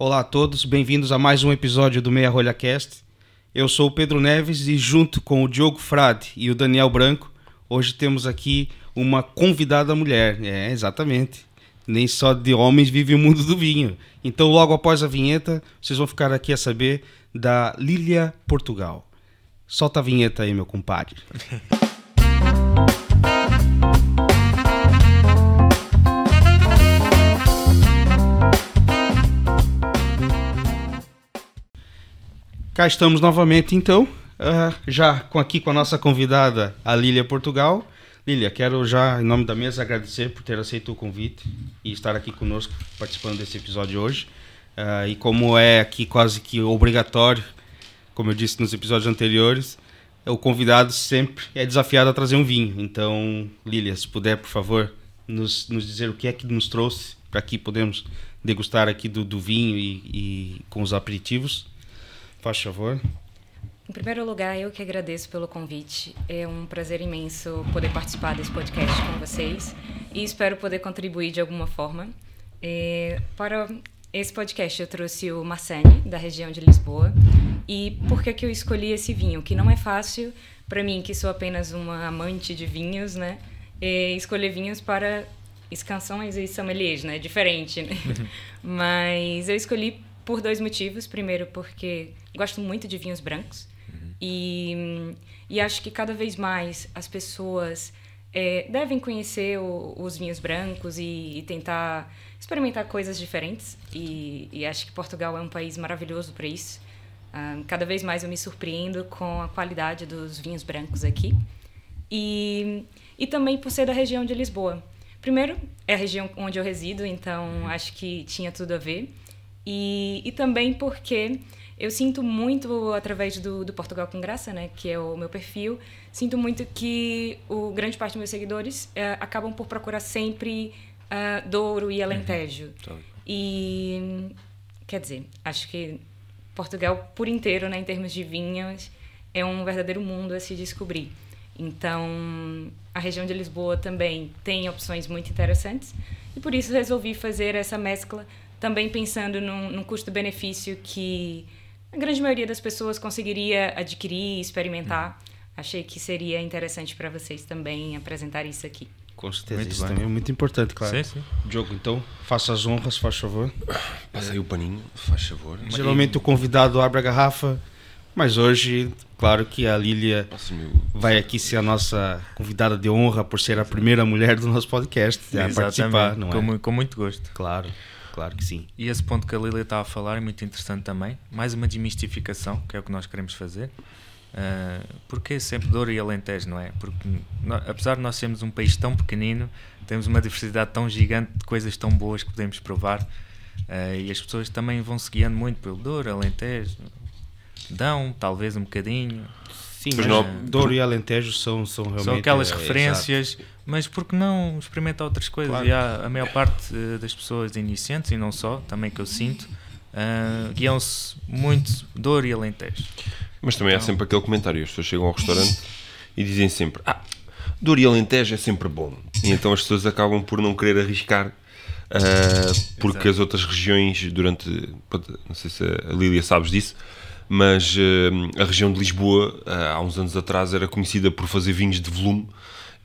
Olá a todos, bem-vindos a mais um episódio do Meia Rolha Cast. Eu sou o Pedro Neves e junto com o Diogo Frade e o Daniel Branco, hoje temos aqui uma convidada mulher. É, exatamente. Nem só de homens vive o mundo do vinho. Então, logo após a vinheta, vocês vão ficar aqui a saber da Lilia Portugal. Solta a vinheta aí, meu compadre. Cá estamos novamente, então, uh, já com aqui com a nossa convidada, a Lília Portugal. Lília, quero já, em nome da mesa, agradecer por ter aceito o convite e estar aqui conosco participando desse episódio hoje. Uh, e como é aqui quase que obrigatório, como eu disse nos episódios anteriores, o convidado sempre é desafiado a trazer um vinho. Então, Lília, se puder, por favor, nos, nos dizer o que é que nos trouxe para aqui podemos degustar aqui do, do vinho e, e com os aperitivos. Faz favor. Em primeiro lugar, eu que agradeço pelo convite. É um prazer imenso poder participar desse podcast com vocês e espero poder contribuir de alguma forma. É, para esse podcast, eu trouxe o Marcene, da região de Lisboa. E por que, que eu escolhi esse vinho? Que não é fácil para mim, que sou apenas uma amante de vinhos, né? É escolher vinhos para escansões e sommeliers, né? Diferente, né? Mas eu escolhi por dois motivos. Primeiro, porque gosto muito de vinhos brancos. Uhum. E, e acho que cada vez mais as pessoas é, devem conhecer o, os vinhos brancos e, e, tentar experimentar coisas diferentes. E, e, acho que Portugal é um país maravilhoso para isso. Um, cada vez mais eu me surpreendo com a qualidade dos vinhos brancos aqui. E, e também por ser da região de Lisboa. Primeiro, é a região onde eu resido, então acho que tinha tudo a ver. E, e também porque eu sinto muito, através do, do Portugal com Graça, né, que é o meu perfil, sinto muito que o grande parte dos meus seguidores é, acabam por procurar sempre uh, Douro e Alentejo. Uhum. E, quer dizer, acho que Portugal por inteiro, né, em termos de vinhos, é um verdadeiro mundo a se descobrir. Então, a região de Lisboa também tem opções muito interessantes e por isso resolvi fazer essa mescla também pensando num, num custo-benefício que a grande maioria das pessoas conseguiria adquirir, experimentar. Achei que seria interessante para vocês também apresentar isso aqui. Com certeza, muito isso bem. também é muito importante, claro. Sim, sim. Diogo, então, faça as honras, faz favor. Passa aí o paninho, faz favor. Geralmente o convidado abre a garrafa, mas hoje, claro que a Lília vai aqui ser a nossa convidada de honra por ser a primeira mulher do nosso podcast a participar, não é? Com, com muito gosto. Claro claro que sim. E esse ponto que a Lilia está a falar é muito interessante também. Mais uma desmistificação, que é o que nós queremos fazer. Uh, porque é sempre Douro e Alentejo, não é? Porque apesar de nós sermos um país tão pequenino, temos uma diversidade tão gigante de coisas tão boas que podemos provar. Uh, e as pessoas também vão se guiando muito pelo Douro, Alentejo, dão talvez um bocadinho. Sim, mas não, Douro e Alentejo são, são realmente. São aquelas é, referências, mas por que não experimentar outras coisas? Claro. E há, a maior parte uh, das pessoas iniciantes, e não só, também que eu sinto, uh, guiam-se muito Douro e Alentejo. Mas também então, há sempre aquele comentário: as pessoas chegam ao restaurante e dizem sempre, ah, Douro e Alentejo é sempre bom. E então as pessoas acabam por não querer arriscar. Uh, porque Exato. as outras regiões durante não sei se a Lília sabes disso mas uh, a região de Lisboa, há uns anos atrás, era conhecida por fazer vinhos de volume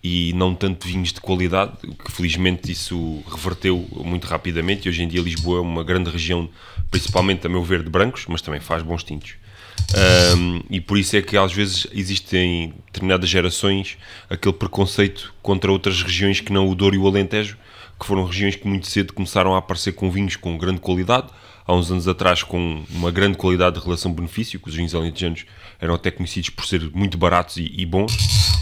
e não tanto vinhos de qualidade, que felizmente isso reverteu muito rapidamente e hoje em dia Lisboa é uma grande região, principalmente a meu ver, de brancos, mas também faz bons tintos. Um, e por isso é que às vezes existem determinadas gerações aquele preconceito contra outras regiões que não o Douro e o Alentejo, que foram regiões que muito cedo começaram a aparecer com vinhos com grande qualidade, há uns anos atrás com uma grande qualidade de relação-benefício, que os vinhos alentejanos eram até conhecidos por ser muito baratos e, e bons.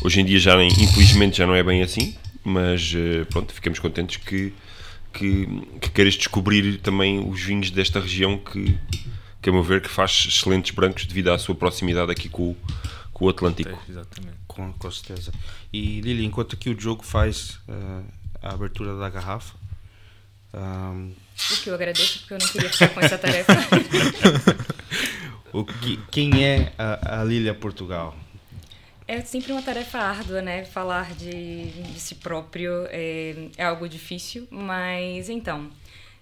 Hoje em dia já nem, infelizmente já não é bem assim, mas eh, pronto, ficamos contentes que, que, que queiras descobrir também os vinhos desta região que, que a meu ver que faz excelentes brancos devido à sua proximidade aqui com, com o Atlântico. É, exatamente, com, com certeza. E Lili, enquanto aqui o jogo faz uh, a abertura da garrafa, um, o que eu agradeço, porque eu não queria ficar com essa tarefa. o que, quem é a, a Lilia Portugal? É sempre uma tarefa árdua, né? Falar de, de si próprio é, é algo difícil, mas então.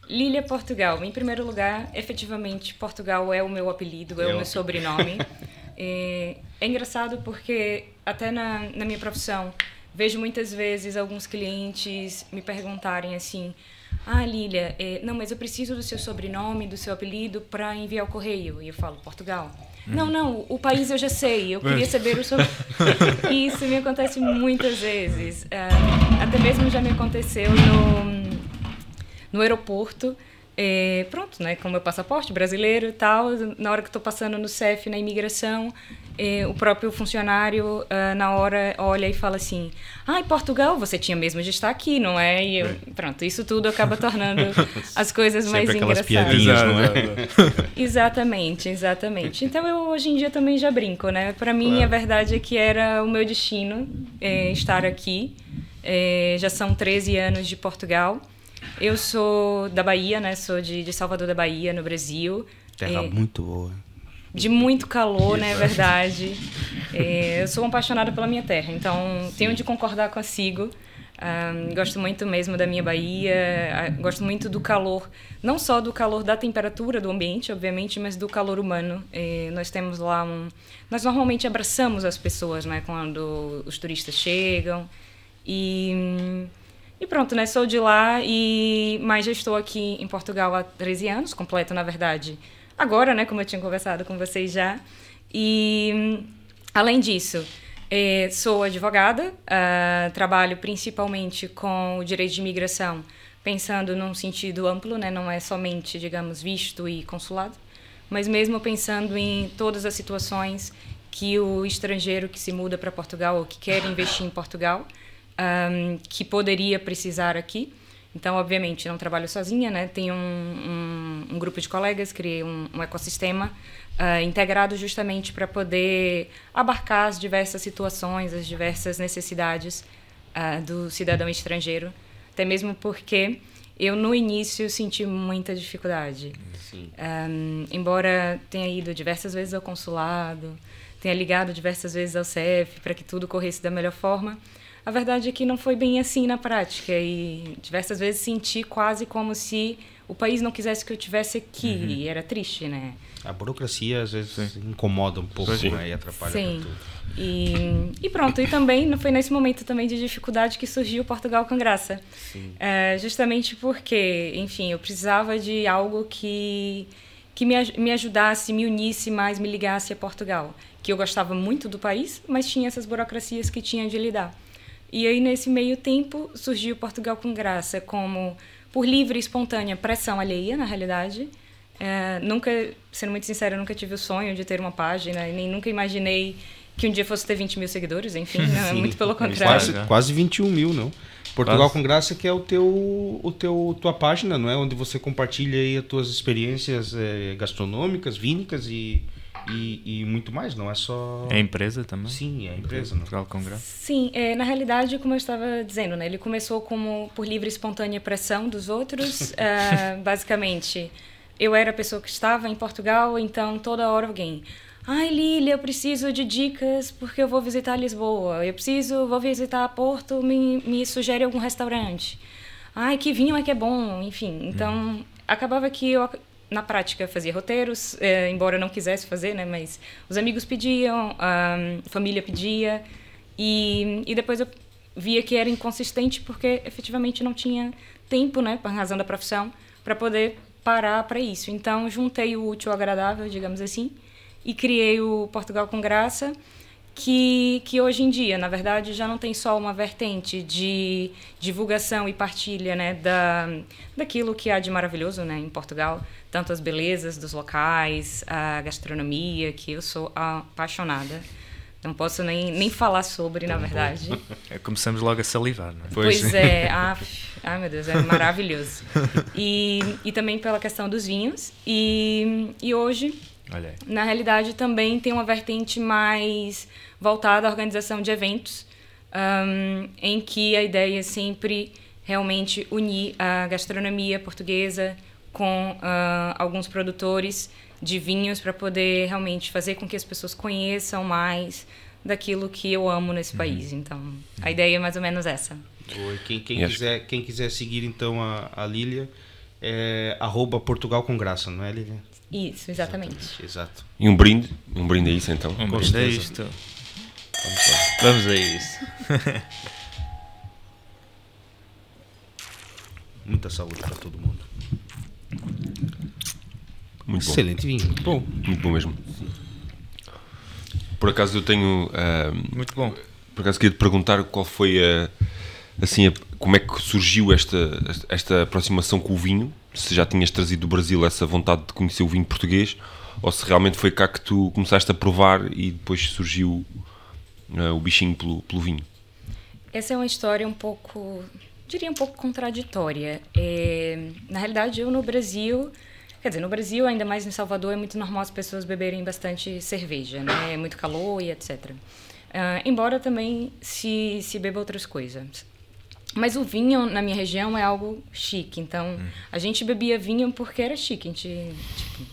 Lília Portugal. Em primeiro lugar, efetivamente, Portugal é o meu apelido, é, o meu sobrenome. é, é, engraçado porque até na, na minha profissão vejo muitas vezes alguns clientes me perguntarem assim: Ah, Lília, é, não, mas eu preciso do seu sobrenome, do seu apelido para enviar o correio. E eu falo: Portugal. Hum. Não, não, o país eu já sei, eu queria saber o seu. Isso me acontece muitas vezes. Uh, até mesmo já me aconteceu no no aeroporto. É, pronto, né, com meu passaporte brasileiro e tal, na hora que estou passando no CEF, na imigração, é, o próprio funcionário, uh, na hora, olha e fala assim, ah, em Portugal você tinha mesmo de estar aqui, não é? E eu, é. pronto, isso tudo acaba tornando as coisas Sempre mais engraçadas. Piadinhas, não é? exatamente, exatamente. Então eu hoje em dia também já brinco, né? Para mim, claro. a verdade é que era o meu destino é, estar aqui. É, já são 13 anos de Portugal. Eu sou da Bahia, né? Sou de, de Salvador da Bahia, no Brasil. Terra é, muito boa. De muito calor, né? É verdade. É, eu sou apaixonada pela minha terra, então Sim. tenho de concordar consigo. Um, gosto muito mesmo da minha Bahia, gosto muito do calor, não só do calor da temperatura do ambiente, obviamente, mas do calor humano. E nós temos lá um. Nós normalmente abraçamos as pessoas, né, quando os turistas chegam. E e pronto, né? Sou de lá e mas já estou aqui em Portugal há 13 anos, completo, na verdade. Agora, né, como eu tinha conversado com vocês já. E além disso, eh, sou advogada, uh, trabalho principalmente com o direito de imigração, pensando num sentido amplo, né? Não é somente, digamos, visto e consulado, mas mesmo pensando em todas as situações que o estrangeiro que se muda para Portugal ou que quer investir em Portugal um, que poderia precisar aqui. Então, obviamente, não trabalho sozinha, né? Tenho um, um, um grupo de colegas, criei um, ecossistema uh, integrado justamente para poder abarcar as diversas situações, as diversas necessidades uh, do cidadão estrangeiro. Até mesmo porque eu, no início, senti muita dificuldade. embora tenha ido diversas vezes ao consulado, tenha ligado diversas vezes ao CEF para que tudo corresse da melhor forma, a verdade é que não foi bem assim na prática e diversas vezes senti quase como se o país não quisesse que eu tivesse aqui uhum. e era triste, né? A burocracia às vezes Sim. incomoda um pouco né? e atrapalha Sim. tudo. E, e pronto, e também foi nesse momento também de dificuldade que surgiu Portugal com Graça. É, justamente porque, enfim, eu precisava de algo que, que me, me ajudasse, me unisse mais, me ligasse a Portugal. Que eu gostava muito do país, mas tinha essas burocracias que tinha de lidar. E aí, nesse meio tempo, surgiu Portugal com Graça como, por livre e espontânea pressão alheia, na realidade. É, nunca, sendo muito sincera, nunca tive o sonho de ter uma página, nem nunca imaginei que um dia fosse ter 20 mil seguidores, enfim, não, muito pelo contrário. Quase, quase 21 mil, não? Portugal com Graça que é o teu, o teu tua página, não é? Onde você compartilha aí as tuas experiências é, gastronômicas, vínicas e e, e, muito mais, não é só. É a empresa também? Sim, é a empresa. Portugal Congresso. Sim, é, na realidade, como eu estava dizendo, né, ele começou como por livre e espontânea pressão dos outros. uh, basicamente, eu era a pessoa que estava em Portugal, então toda hora alguém. Ai, Lília, eu preciso de dicas porque eu vou visitar Lisboa. Eu preciso, vou visitar Porto, me, me sugere algum restaurante. Ai, que vinho é que é bom, enfim. Então, hum. acabava que eu na prática fazia roteiros, é, embora não quisesse fazer, né? Mas os amigos pediam, a família pedia e, e depois eu via que era inconsistente porque efetivamente não tinha tempo, né? Por razão da profissão, para poder parar para isso. Então juntei o útil ao agradável, digamos assim, e criei o Portugal com Graça que, que hoje em dia, na verdade, já não tem só uma vertente de divulgação e partilha né, da, daquilo que há de maravilhoso né, em Portugal, tanto as belezas dos locais, a gastronomia, que eu sou apaixonada. Não posso nem, nem falar sobre, na verdade. É, começamos logo a salivar, não é? Pois, pois é. Ah, ai, meu Deus, é maravilhoso. E, e também pela questão dos vinhos. E, e hoje, na realidade, também tem uma vertente mais voltada à organização de eventos, um, em que a ideia é sempre realmente unir a gastronomia portuguesa com uh, alguns produtores de vinhos para poder realmente fazer com que as pessoas conheçam mais daquilo que eu amo nesse uhum. país. Então, a ideia é mais ou menos essa. Oi, quem, quem quiser, quem quiser seguir então a, a Lília, é arroba Portugal com graça, não é, Lilian? Isso, exatamente. Exato. E um brinde? Um brinde é isso então? Um Com brinde a isto. Vamos lá. Vamos a isso. Muita saúde para todo mundo. Muito bom. Excelente vinho. Bom, Muito bom mesmo. Por acaso eu tenho. ah, Muito bom. por acaso queria te perguntar qual foi a. Assim, a- como é que surgiu esta, esta aproximação com o vinho? Se já tinhas trazido do Brasil essa vontade de conhecer o vinho português ou se realmente foi cá que tu começaste a provar e depois surgiu ah, o bichinho pelo, pelo vinho? Essa é uma história um pouco, diria um pouco contraditória. É, na realidade, eu no Brasil, quer dizer, no Brasil, ainda mais em Salvador, é muito normal as pessoas beberem bastante cerveja, né? É muito calor e etc. Ah, embora também se, se beba outras coisas. Mas o vinho na minha região é algo chique, então a gente bebia vinho porque era chique. A gente, tipo,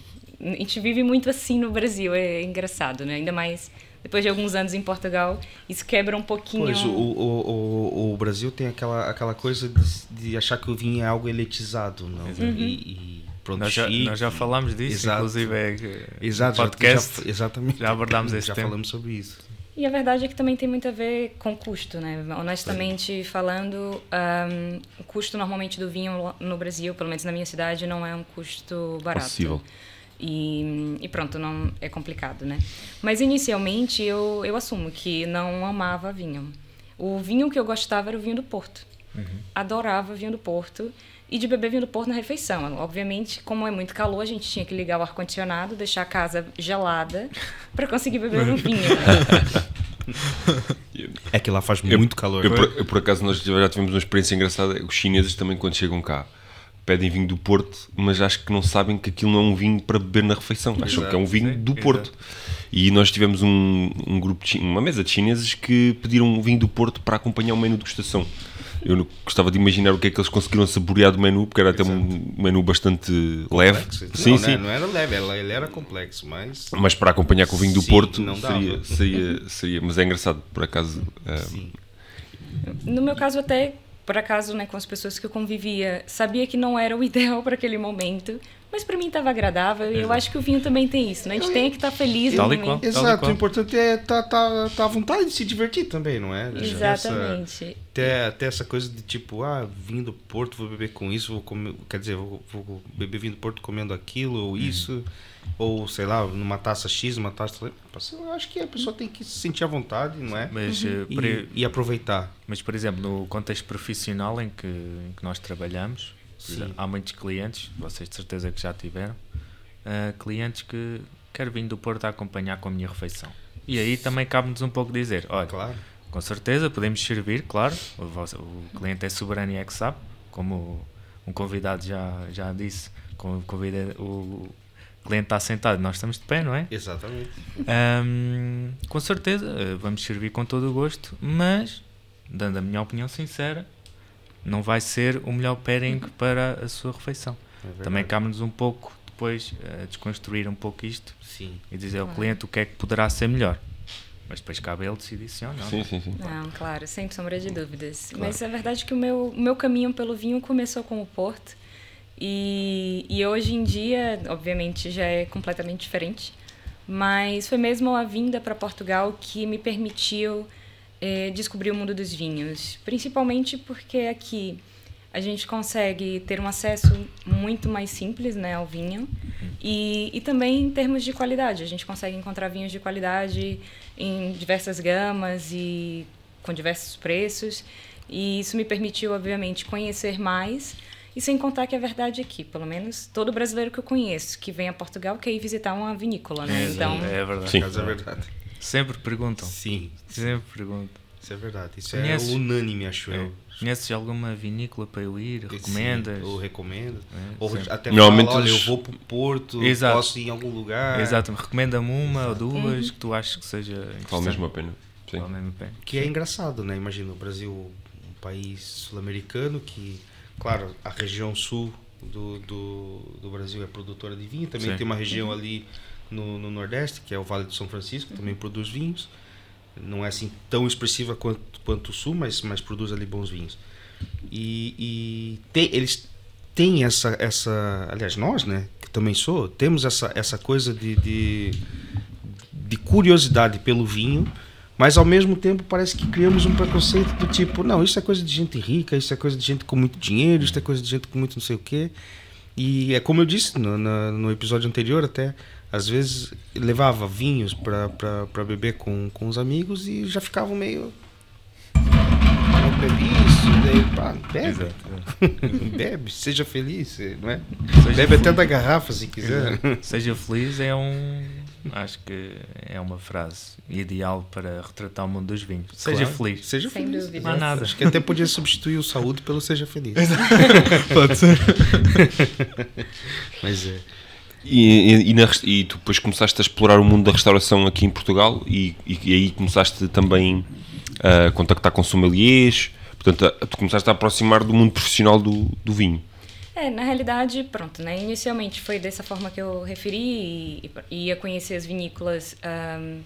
a gente vive muito assim no Brasil, é engraçado, né? Ainda mais depois de alguns anos em Portugal, isso quebra um pouquinho. pois o, o, o, o Brasil tem aquela, aquela coisa de, de achar que o vinho é algo elitizado, não? Uhum. E, e pronto, Nós já, nós já falámos disso, Exato. inclusive é, que Exato, no já- podcast. já, exatamente. já abordámos esse Já tema. falamos sobre isso. E a verdade é que também tem muito a ver com custo, né? Honestamente falando, ahm, o custo normalmente do vinho no Brasil, pelo menos na minha cidade, não é um custo barato. Acessível. E, e pronto, não é complicado, né? Mas inicialmente eu, eu assumo que não amava vinho. O vinho que eu gostava era o vinho do Porto. Adorava vinho do Porto e de beber vinho do Porto na refeição. Obviamente, como é muito calor, a gente tinha que ligar o ar-condicionado, deixar a casa gelada para conseguir beber um vinho. né? É que lá faz Eu- muito calor. Eu, por, eu, por acaso, nós já tivemos uma experiência engraçada. Os chineses também, quando chegam cá, pedem vinho do Porto, mas acho que não sabem que aquilo não é um vinho para beber na refeição. Acham que é um vinho sim, do exato. Porto. E nós tivemos um, um grupo, de, uma mesa de chineses que pediram um vinho do Porto para acompanhar o menu de degustação. Eu não- gostava de imaginar o que é que eles conseguiram saborear do menu, porque era até um menu bastante leve. Complexo. Sim, não, sim. não era leve, ele era complexo, mas. Mas para acompanhar com o vinho do Sim, Porto não dava. seria, seria, seria. Mas é engraçado, por acaso. ah, Sim. No meu caso, até, por acaso, né, com as pessoas que eu convivia, sabia que não era o ideal para aquele momento, mas para mim estava agradável e eu acho que o vinho também tem isso, né? A gente tem que estar feliz no Tal e momento. qual. Exato, qual. o importante é estar tá, tá à vontade de se divertir também, não é? Exatamente. Até, até essa coisa de tipo, ah, vim do Porto, vou beber com isso, vou comer, quer dizer, vou, vou beber vinho do Porto comendo aquilo ou isso, ou sei lá, numa taça X, uma taça. Eu acho que a pessoa tem que se sentir à vontade, não é? Mas, eh, E, e aproveitar. mas, por exemplo, no contexto profissional em que, em que nós trabalhamos, Há muitos clientes, vocês de certeza que já tiveram, eh, clientes que querem vir do Porto a acompanhar com a minha refeição. E aí também cabe-nos um pouco dizer, olha, Claro. com certeza podemos servir, claro, o, vosso- o cliente é soberano e é que sabe, como um convidado já, já disse, com- convida, o cliente está sentado, nós estamos de pé, não é? Exatamente. Ahm, com certeza, eh, vamos servir com todo o gosto, mas, dando a minha opinião sincera, não vai ser o melhor pairing para a sua refeição. É. Também cabe-nos um pouco depois eh, desconstruir um pouco isto Sim. e dizer ao Claro. cliente o que é que poderá ser melhor. Mas depois cabe a ele decidir sim ou não. Sim, sim, sim. Não, claro, sem sombra de dúvidas. Mas é verdade que o meu, o meu caminho pelo vinho começou com o Porto. E, e hoje em dia, obviamente, já é completamente diferente. Mas foi mesmo a vinda para Portugal que me permitiu eh, descobrir o mundo dos vinhos. Principalmente porque aqui a gente consegue ter um acesso muito mais simples né, ao vinho. E, e também em termos de qualidade. A gente consegue encontrar vinhos de qualidade em diversas gamas e com diversos preços. E isso me permitiu, obviamente, conhecer mais. E sem contar que a verdade é que, pelo menos, todo brasileiro que eu conheço que vem a Portugal quer ir visitar uma vinícola, né? É, Então, é verdade. Sim. É verdade. Sempre perguntam. Sim, Sempre perguntam. isso é verdade. Isso Conheces? é unânime, acho É. eu. Conheces alguma vinícola para eu ir? Recomendas? Sim, ou recomendo. É, ou sempre. até Normalmente fala, olha, eu vou pro Porto, Exato. posso ir em algum lugar. Exato, recomenda-me uma ou Exato. duas que tu achas que seja interessante. Vale mesmo a pena. Sim. Vale mesmo a pena. Que é engraçado, né? Imagina o Brasil, um país sul-americano que, claro, a região sul do, do, do Brasil é produtora de vinho. Também Sim. tem uma região ali no, no Nordeste, que é o Vale do São Francisco, que também produz vinhos. Não é assim tão expressiva quanto, quanto o Sul, mas, mas produz ali bons vinhos. E, e eles tem essa, essa. Aliás, nós, né? Que também sou, temos essa, essa coisa de, de, de curiosidade pelo vinho, mas ao mesmo tempo parece que criamos um preconceito do tipo, não, isso é coisa de gente rica, isso é coisa de gente com muito dinheiro, isso é coisa de gente com muito não sei o quê. E é como eu disse no, no, no episódio anterior até, às vezes levava vinhos para beber com, com os amigos e já ficavam meio não bebi isso, daí, pá, bebe. Exato. bebe, seja feliz, não é? Seja bebe até feliz. da garrafa se quiser. Seja feliz é um. Acho que é uma frase ideal para retratar o mundo dos vinhos. Seja Claro, feliz. Seja Sem feliz. dúvida. Não há nada. Acho que até podia substituir o saúde pelo seja feliz. Pode ser. Mas é. E, e, e na e tu depois começaste a explorar o mundo da restauração aqui em Portugal e, aí começaste também a contactar com sommeliers, portanto, a, tu começaste a aproximar do mundo profissional do, do vinho. É, na realidade, pronto, né? Inicialmente foi dessa forma que eu referi e, ia conhecer as vinícolas ahm,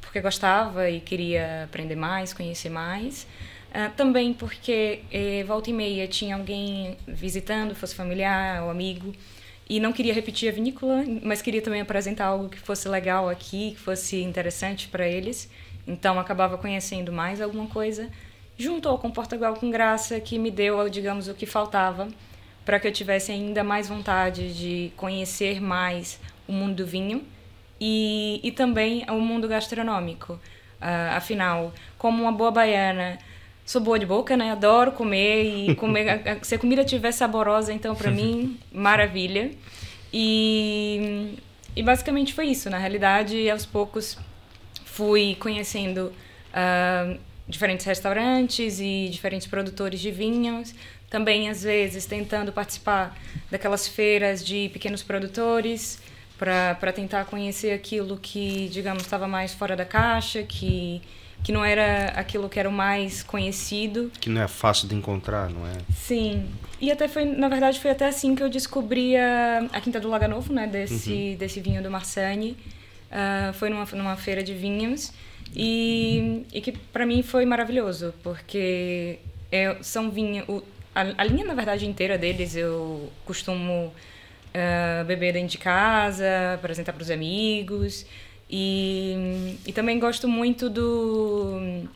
porque gostava e queria aprender mais, conhecer mais. Ah, também porque eh, volta e meia tinha alguém visitando, fosse familiar ou amigo, e não queria repetir a vinícola, mas queria também apresentar algo que fosse legal aqui, que fosse interessante para eles. Então acabava conhecendo mais alguma coisa. Juntou com Portugal com Graça, que me deu, digamos, o que faltava para que eu tivesse ainda mais vontade de conhecer mais o mundo do vinho e, e também o mundo gastronômico. Ah, afinal, como uma boa baiana, sou boa de boca, né? Adoro comer e comer. se a comida estiver saborosa, então para mim, maravilha. E, e basicamente foi isso. Na realidade, aos poucos fui conhecendo ah, diferentes restaurantes e diferentes produtores de vinhos. Também, às vezes, tentando participar daquelas feiras de pequenos produtores para tentar conhecer aquilo que, digamos, estava mais fora da caixa, que, que não era aquilo que era o mais conhecido. Que não é fácil de encontrar, não é? Sim. E até foi, na verdade, foi até assim que eu descobri a, a Quinta do Laga Novo, né? Desse, desse vinho do Marsanne. Ah, foi numa, numa feira de vinhos. E, e que para mim foi maravilhoso, porque é, são vinhos... A, a linha, na verdade, inteira deles eu costumo ah, beber dentro de casa, apresentar para os amigos. E, e também gosto muito do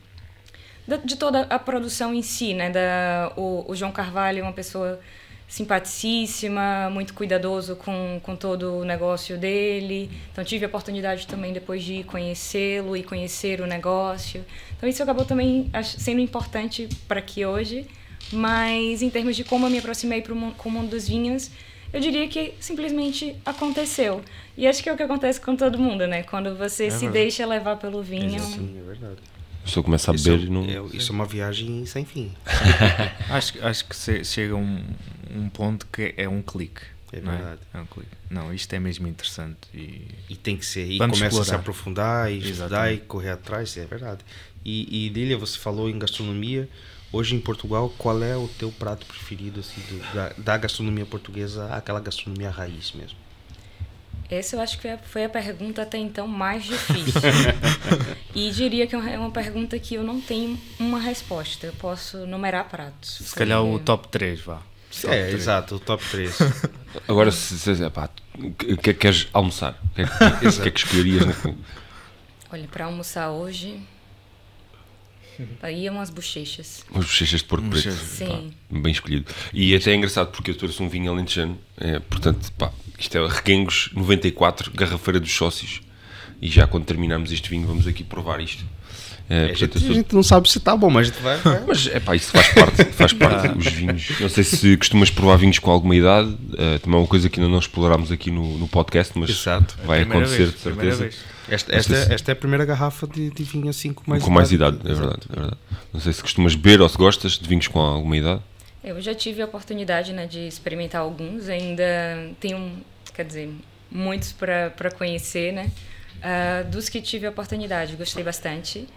de toda a produção em si, né? Da, o, o João Carvalho é uma pessoa simpaticíssima, muito cuidadoso com, com todo o negócio dele. Então tive a oportunidade também depois de conhecê-lo e conhecer o negócio. Então isso acabou também sendo importante para aqui hoje. Mas em termos de como eu me aproximei pro, mu- com o mundo dos vinhos, eu diria que simplesmente aconteceu. E acho que é o que acontece com todo mundo, né? Quando você se verdade. deixa levar pelo vinho. Sim, é verdade. A pessoa começa a Isso, beber e não. é, isso é uma viagem sem fim. Acho, acho que se- chega um, um ponto que é um clique. É não verdade. É? um clique. Não, isto é mesmo interessante. E E tem que ser. E Vamos começa a se aprofundar e estudar Exatamente. e correr atrás, é verdade. E, e Lília, você falou em gastronomia. Hoje em Portugal, qual é o teu prato preferido assim, do- da, da gastronomia portuguesa, aquela gastronomia raiz mesmo? Essa eu acho que foi a, pergunta até então mais difícil. e diria que é uma- é uma pergunta que eu não tenho uma resposta. Eu posso numerar pratos. se calhar o Porque- top 3, vá. Top é, três. exato, o top 3. Agora, se, se, se- pá, o que, é que queres almoçar? O que é que, que, é que escolherias? Olha, para almoçar hoje, aí umas bochechas. Umas bochechas de porco preto. Sim. Pá, bem escolhido. E até é engraçado porque eu trouxe um vinho alentejano. É, portanto, pá, isto é Requengos 94, Garrafeira dos Sócios. E já quando terminarmos este vinho, vamos aqui provar isto. É, a, portanto, gente, sou- a gente não sabe se tá bom, mas a gente vai. vai. Mas é pá, isso faz parte, faz parte os vinhos. Não sei se costumas provar vinhos com alguma idade, eh, também é uma coisa que ainda não explorámos aqui no, no podcast, mas Exato. vai Primeira acontecer vez, de certeza. Esta, esta, se- esta é a primeira garrafa de, de vinho assim com mais com mais idade, é verdade, é verdade. Não sei se costumas beber ou se gostas de vinhos com alguma idade. Eu já tive a oportunidade né, de experimentar alguns, ainda tenho, quer dizer, muitos para conhecer, né? Ah, dos que tive a oportunidade, gostei bastante.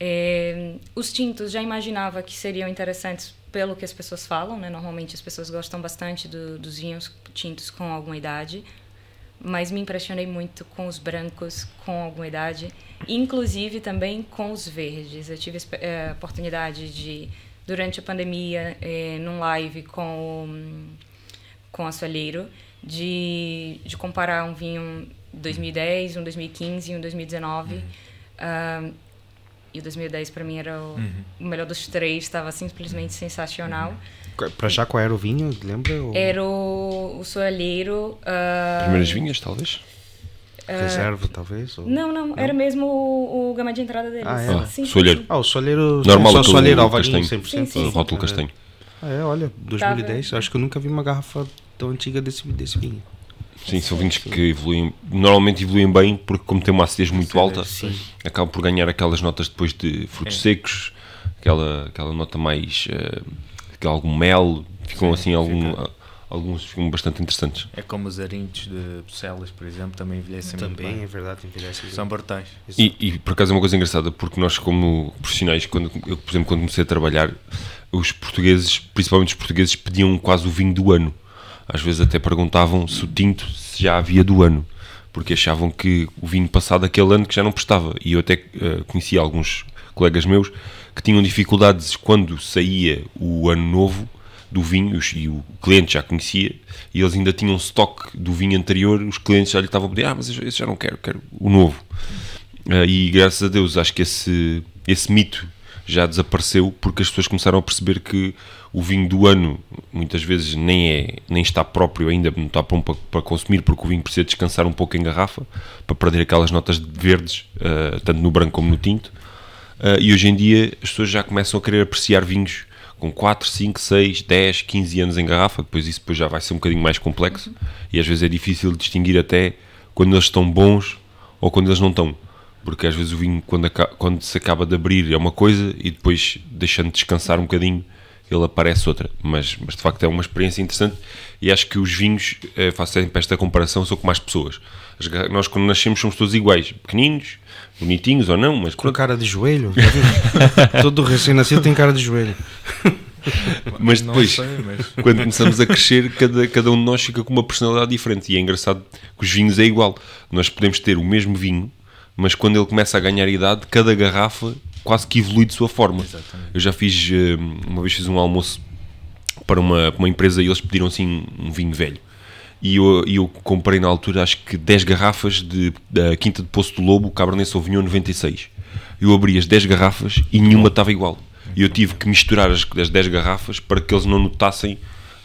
É, os tintos já imaginava que seriam interessantes pelo que as pessoas falam, né? Normalmente as pessoas gostam bastante do- dos vinhos tintos com alguma idade, mas me impressionei muito com os brancos com alguma idade, inclusive também com os verdes. Eu tive eh, a oportunidade de, durante a pandemia, eh, num live com, o- com a Soalheiro de, de comparar um vinho 2010, um 2015 e um 2019. Uhum. Uh, e o 2010 para mim era o, uhum. o, melhor dos três, estava simplesmente sensacional. Uhum. Para já qual era o vinho, lembra? Ou... Era o, o Soalheiro. Uh, Primeiras vinhas, talvez? Uh, Reserva, talvez? Ou... Não, não, não, era mesmo o, o gama de entrada deles. Ah, é? ah, sim, soalheiro. Ah, o soalheiro. Normal, só soalheiro alvarinho, 100%. Sim, sim, rótulo castanho. Ah, é, olha, 2010. Acho que eu nunca vi uma garrafa tão antiga desse, desse vinho. Sim, são vinhos que evoluem, normalmente evoluem bem, porque como tem uma acidez muito alta, sim. acabam por ganhar aquelas notas depois de frutos é. secos, aquela, aquela nota mais, uh, algum mel, ficam sim, assim algum, fica. alguns ficam bastante interessantes. É como os arintos de Bucelas, por exemplo, também envelhecem também, muito bem. é verdade, envelhecem São brutais. E, e, por acaso é uma coisa engraçada, porque nós como profissionais, quando, eu, por exemplo, quando comecei a trabalhar, os portugueses, principalmente os portugueses, pediam quase o vinho do ano às vezes até perguntavam se o tinto se já havia do ano, porque achavam que o vinho passado aquele ano que já não prestava. E eu até uh, conhecia alguns colegas meus que tinham dificuldades quando saía o ano novo do vinho e o cliente já conhecia e eles ainda tinham estoque do vinho anterior, os clientes já lhe estavam a pedir, ah, mas esse já não quero, quero o novo. Uh, e graças a Deus acho que esse, esse mito já desapareceu porque as pessoas começaram a perceber que o vinho do ano muitas vezes nem é nem está próprio ainda, não está pronto para, para consumir porque o vinho precisa descansar um pouco em garrafa para perder aquelas notas verdes, uh, tanto no branco como no tinto. Uh, e hoje em dia as pessoas já começam a querer apreciar vinhos com 4, 5, 6, 10, 15 anos em garrafa, depois isso depois já vai ser um bocadinho mais complexo e às vezes é difícil distinguir até quando eles estão bons ou quando eles não estão porque às vezes o vinho, quando, quando se acaba de abrir, é uma coisa e depois, deixando descansar um bocadinho, ele aparece outra. Mas, mas de facto é uma experiência interessante e acho que os vinhos, eh, faço sempre esta comparação, são como as pessoas. As, nós, quando nascemos, somos todos iguais, pequeninos, bonitinhos ou não, mas. Com cara de joelho, todo recém-nascido tem cara de joelho. mas depois, sei, mas... quando começamos a crescer, cada, cada um de nós fica com uma personalidade diferente. E é engraçado que os vinhos é igual. Nós podemos ter o mesmo vinho, mas quando ele começa a ganhar idade, cada garrafa quase que evolui de sua forma. Exatamente. Eu já fiz, eh, uma vez fiz um almoço para uma, uma empresa e eles pediram assim um vinho velho. E eu, eu comprei na altura acho que 10 garrafas de, da Quinta de Poço do Lobo, Cabernet Sauvignon 96. Eu abri as 10 garrafas e nenhuma estava igual. E eu tive que misturar as, as 10 garrafas para que eles não notassem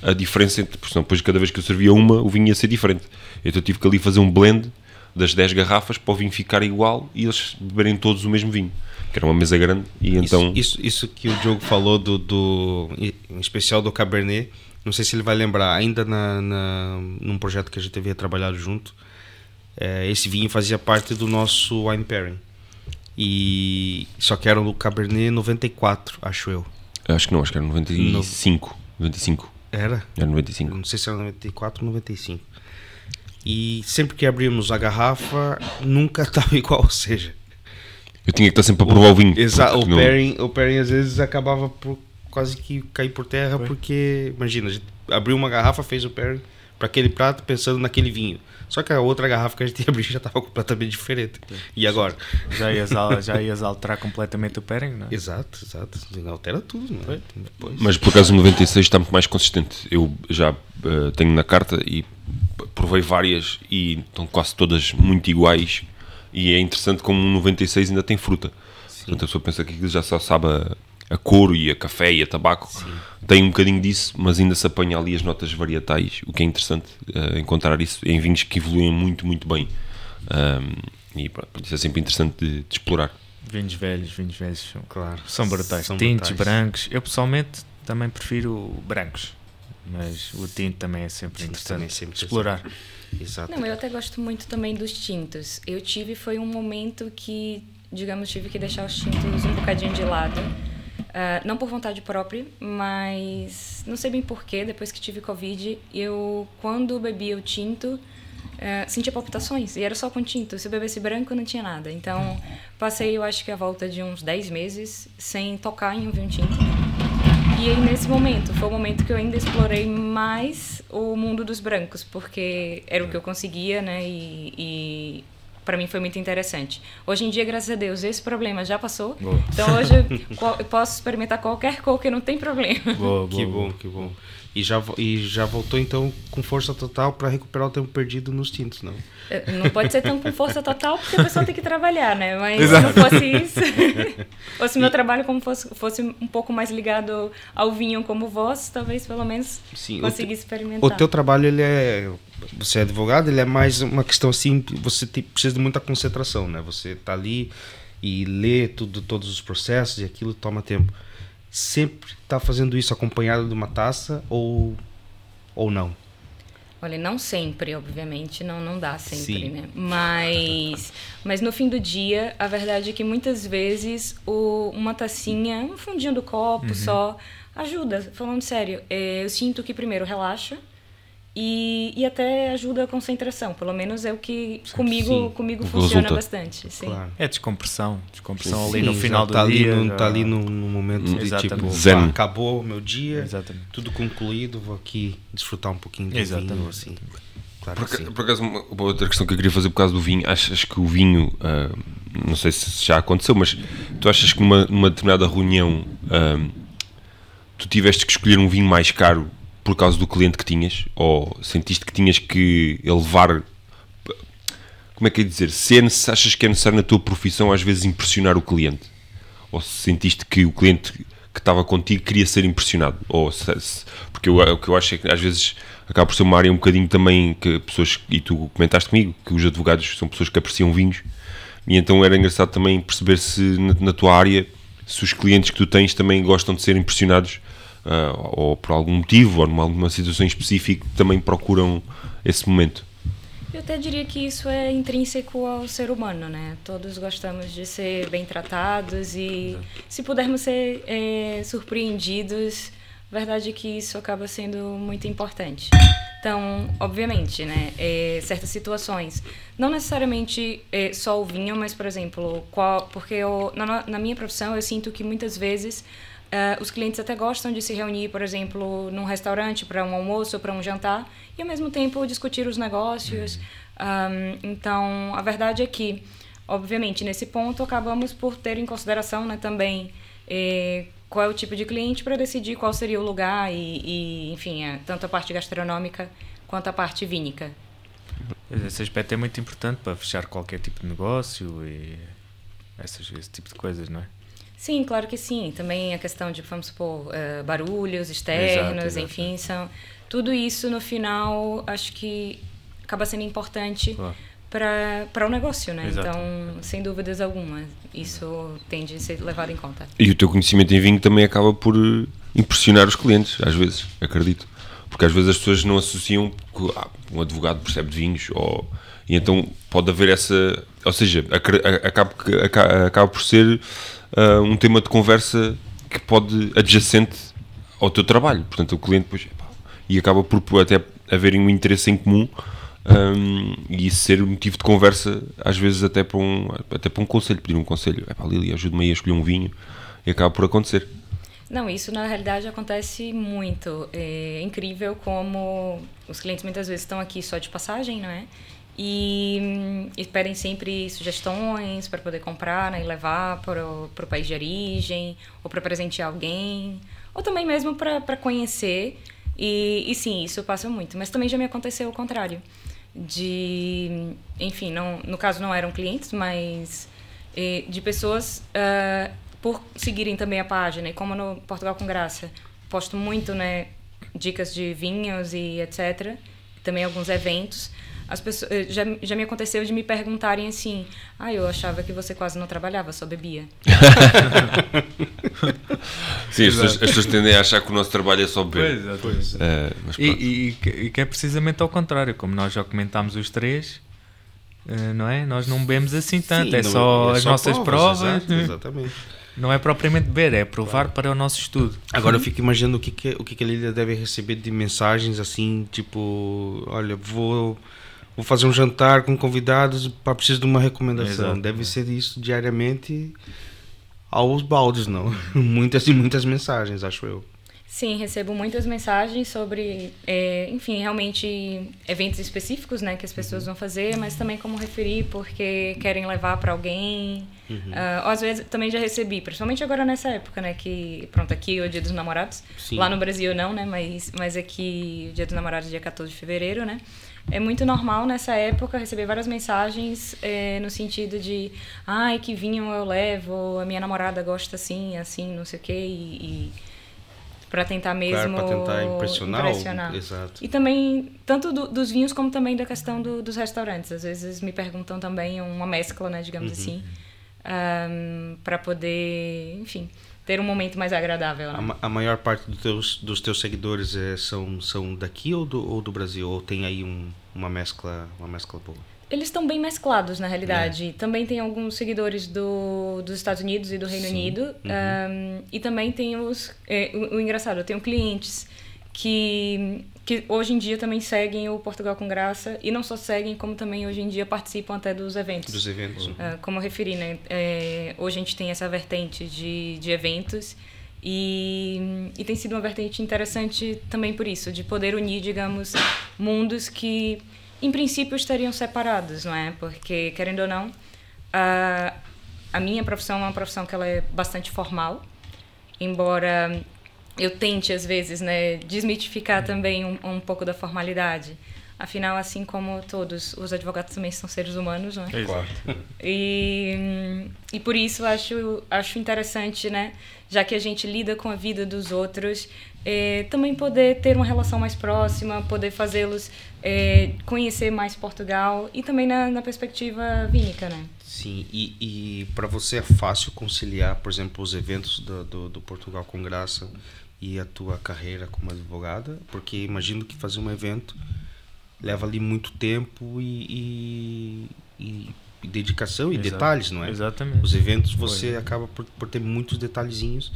a diferença entre, porque depois cada vez que eu servia uma, o vinho ia ser diferente. Então eu tive que ali fazer um blend das 10 garrafas para o vinho ficar igual e eles beberem todos o mesmo vinho. Que era uma mesa grande e então... Isso, isso, que o Diogo falou do, do... Em especial do Cabernet, não sei se ele vai lembrar, ainda na, na, num projeto que a gente havia trabalhado junto, é, esse vinho fazia parte do nosso wine pairing. E só que era o Cabernet 94, acho eu. Acho que não, acho que era 95. No... 95. Era? Era 95. Não sei se era 94 ou 95. E sempre que abrimos a garrafa, nunca estava igual, ou seja. Eu tinha que estar sempre a provar o vinho. Exato, o, não... pairing, o pairing às vezes acabava por quase que cair por terra, Foi. porque, imagina, a gente abriu uma garrafa, fez o pairing para aquele prato pensando naquele vinho. Só que a outra garrafa que a gente abriu já estava completamente diferente. E agora? Já ias, já ias alterar completamente o pairing, não é? Exato, exato. Altera tudo, não é? Depois. Mas por acaso o 96 está muito mais consistente. Eu já uh, tenho na carta e provei várias e estão quase todas muito iguais. E é interessante como um 96 ainda tem fruta. Sim. Portanto, a pessoa pensa que aquilo já só sabe a, a couro e a café e a tabaco. Sim. Tem um bocadinho disso, mas ainda se apanha ali as notas varietais. O que é interessante uh, encontrar isso em vinhos que evoluem muito, muito bem. Um, e pronto, isso é sempre interessante de, de, explorar. Vinhos velhos, vinhos velhos são, claro, são brutais. São Tintos, brutais. brancos. Eu pessoalmente também prefiro brancos mas o tinto também é sempre interessante é sempre explorar. Exato. Não, eu até gosto muito também dos tintos. Eu tive, foi um momento que, digamos, tive que deixar os tintos um bocadinho de lado. Uh, não por vontade própria, mas não sei bem porquê, depois que tive Covid, eu, quando bebia o tinto, uh, sentia palpitações, e era só com tinto. Se eu bebesse branco, não tinha nada. Então, passei, eu acho que a volta de uns 10 meses sem tocar em um vinho tinto. E aí, nesse momento, foi o momento que eu ainda explorei mais o mundo dos brancos, porque era o que eu conseguia, né? E, e para mim foi muito interessante. Hoje em dia, graças a Deus, esse problema já passou. Boa. Então hoje eu posso experimentar qualquer cor que não tem problema. Boa, boa, que bom, que bom. E já, e já voltou então com força total para recuperar o tempo perdido nos tintos, não? Eh, Não pode ser tão com força total, porque a pessoa tem que trabalhar, né? Mas Exato. se não fosse isso, ou se meu trabalho como fosse, fosse um pouco mais ligado ao vinho como vosso, talvez pelo menos Sim, o conseguisse experimentar. O teu trabalho, ele é. Você é advogado, ele é mais uma questão assim. Você te- precisa de muita concentração, né? Você tá ali e lê tudo, todos os processos e aquilo toma tempo. Sempre tá fazendo isso acompanhado de uma taça ou, ou não? Olha, não sempre, obviamente, não, não dá sempre, Sim. né? Mas, mas no fim do dia, a verdade é que muitas vezes o, uma tacinha, um fundinho do copo só, ajuda. Falando sério, é, eu sinto que primeiro relaxa e, e até ajuda a concentração. Pelo menos é o que comigo, sim. comigo funciona resulta. bastante. Sim. Claro. É descompressão. Descompressão Sim, ali no final do tá ali dia. no, já- tá ali no, no momento de Exatamente. tipo, Zen. "Ah, acabou o meu dia, Exatamente. tudo concluído, vou aqui desfrutar um pouquinho do Exatamente. vinho, assim. Claro Por, sim. por acaso, uma, outra questão que eu queria fazer por causa do vinho, achas que o vinho, ah, não sei se já aconteceu, mas tu achas que numa, numa determinada reunião ah, tu tiveste que escolher um vinho mais caro por causa do cliente que tinhas? Ou sentiste que tinhas que elevar. Como é que é dizer? Se é achas que é necessário na tua profissão às vezes impressionar o cliente? Ou se sentiste que o cliente que estava contigo queria ser impressionado? Ou se- porque eu, o que eu acho é que às vezes acaba por ser uma área um bocadinho também que pessoas, e tu comentaste comigo, que os advogados são pessoas que apreciam vinhos, e então era engraçado também perceber se na, na tua área, se os clientes que tu tens também gostam de ser impressionados, ah, ou por algum motivo, ou numa alguma situação específica, também procuram esse momento. Eu até diria que isso é intrínseco ao ser humano, né? Todos gostamos de ser bem tratados e se pudermos ser eh, surpreendidos, verdade é que isso acaba sendo muito importante. Então, obviamente, né, eh, certas situações, não necessariamente eh, só o vinho, mas, por exemplo, qual, porque eu, na, na minha profissão eu sinto que muitas vezes eh, os clientes até gostam de se reunir, por exemplo, num restaurante para um almoço ou para um jantar e ao mesmo tempo discutir os negócios. Ahm, então, a verdade é que, obviamente, nesse ponto acabamos por ter em consideração né, também eh, qual é o tipo de cliente para decidir qual seria o lugar e, e, enfim, é, tanto a parte gastronômica quanto a parte vínica. Esse aspecto é muito importante para fechar qualquer tipo de negócio e essas, esse tipo de coisas, não é? Sim, claro que sim. Também a questão de, vamos supor, eh, barulhos externos, Exato, exato. enfim, são tudo isso no final acho que acaba sendo importante Claro. para o negócio, né? Exato. Então, sem dúvidas alguma, isso tende a ser levado em conta. E o teu conhecimento em vinho também acaba por eh, impressionar os clientes, às vezes, acredito. Porque às vezes as pessoas não associam que ah, um advogado percebe de vinhos, ou, e então pode haver essa. Ou seja, acaba, acaba por ser ah, um tema de conversa que pode adjacente ao teu trabalho. Portanto, o cliente depois. epá, e acaba por até haverem um interesse em comum hum, e isso ser motivo de conversa, às vezes até para um, até para um conselho, pedir um conselho. É pá, Lili, ajude-me aí a escolher um vinho e acaba por acontecer. Não, isso na realidade acontece muito. É incrível como os clientes muitas vezes estão aqui só de passagem, não é? E, hum, e pedem sempre sugestões para poder comprar né, e levar para o país de origem, ou para presentear alguém, ou também mesmo para conhecer. E, e sim, isso passa muito. Mas também já me aconteceu o contrário. De, enfim, não, no caso não eram clientes, mas eh, de pessoas ah, por seguirem também a página. E como no Portugal com Graça posto muito, né, dicas de vinhos e etc. Também alguns eventos. As pessoas, eh, já, já me aconteceu de me perguntarem assim: Ah, eu achava que você quase não trabalhava, só bebia. Sim, as pessoas, as pessoas tendem a achar que o nosso trabalho é só beber. Pois, Eh, mas E, e- e que- e que é precisamente ao contrário, como nós já comentámos os três, eh, não é? Nós não bebemos assim tanto, Sim, é não- só é as só nossas provas, exato, exatamente. não é propriamente beber, é provar para o nosso estudo. Agora eu fico imaginando o que, que, o que, que a Lília deve receber de mensagens assim, tipo, olha, vou, vou fazer um jantar com convidados, pá, preciso de uma recomendação. Exato, deve é. ser isso diariamente aos baldes, não? muitas e muitas mensagens, acho eu. Sim, recebo muitas mensagens sobre, é, enfim, realmente eventos específicos, né, que as pessoas vão fazer, mas também como referir porque querem levar para alguém. Uhum. Uh, ou às vezes também já recebi, principalmente agora nessa época, né, que pronto aqui é o Dia dos Namorados. Sim. Lá no Brasil não, né, mas mas aqui o Dia dos Namorados é dia 14 de fevereiro, né. É muito normal nessa época receber várias mensagens é, no sentido de, ai, que vinho eu levo, a minha namorada gosta assim, assim, não sei o quê, e, e para tentar mesmo claro, tentar impressionar, impressionar. exato e também tanto do, dos vinhos como também da questão do, dos restaurantes às vezes me perguntam também uma mescla né digamos uhum. assim um, para poder enfim ter um momento mais agradável né? a, a, maior parte dos teus, dos teus seguidores é, são são daqui ou do, ou do Brasil ou tem aí um, uma mescla uma mescla boa eles estão bem mesclados, na realidade. É. Também tem alguns seguidores do, dos Estados Unidos e do Reino Sim. Unido. Uhum. Um, e também tem os... É, o, o, engraçado, eu tenho clientes que, que hoje em dia também seguem o Portugal com Graça. E não só seguem, como também hoje em dia participam até dos eventos. Dos eventos. Uh, como eu referi, né? É, hoje a gente tem essa vertente de, de eventos. E, e tem sido uma vertente interessante também por isso, de poder unir, digamos, mundos que em princípio estariam separados, não é? Porque, querendo ou não, a, a minha profissão é uma profissão que ela é bastante formal, embora eu tente, às vezes, né, desmitificar também um, um pouco da formalidade. Afinal, assim como todos, os advogados também são seres humanos, não é? Claro. E, e por isso acho, acho interessante, né? Já que a gente lida com a vida dos outros, é, também poder ter uma relação mais próxima, poder fazê-los é, conhecer mais Portugal e também na, na perspectiva vínica, né? Sim, e, e para você é fácil conciliar, por exemplo, os eventos do, do, do, Portugal com Graça e a tua carreira como advogada? Porque imagino que fazer um evento leva ali muito tempo e, e, e, dedicação e Exato. detalhes, não é? Exatamente. Os eventos você Foi. acaba por, por ter muitos detalhezinhos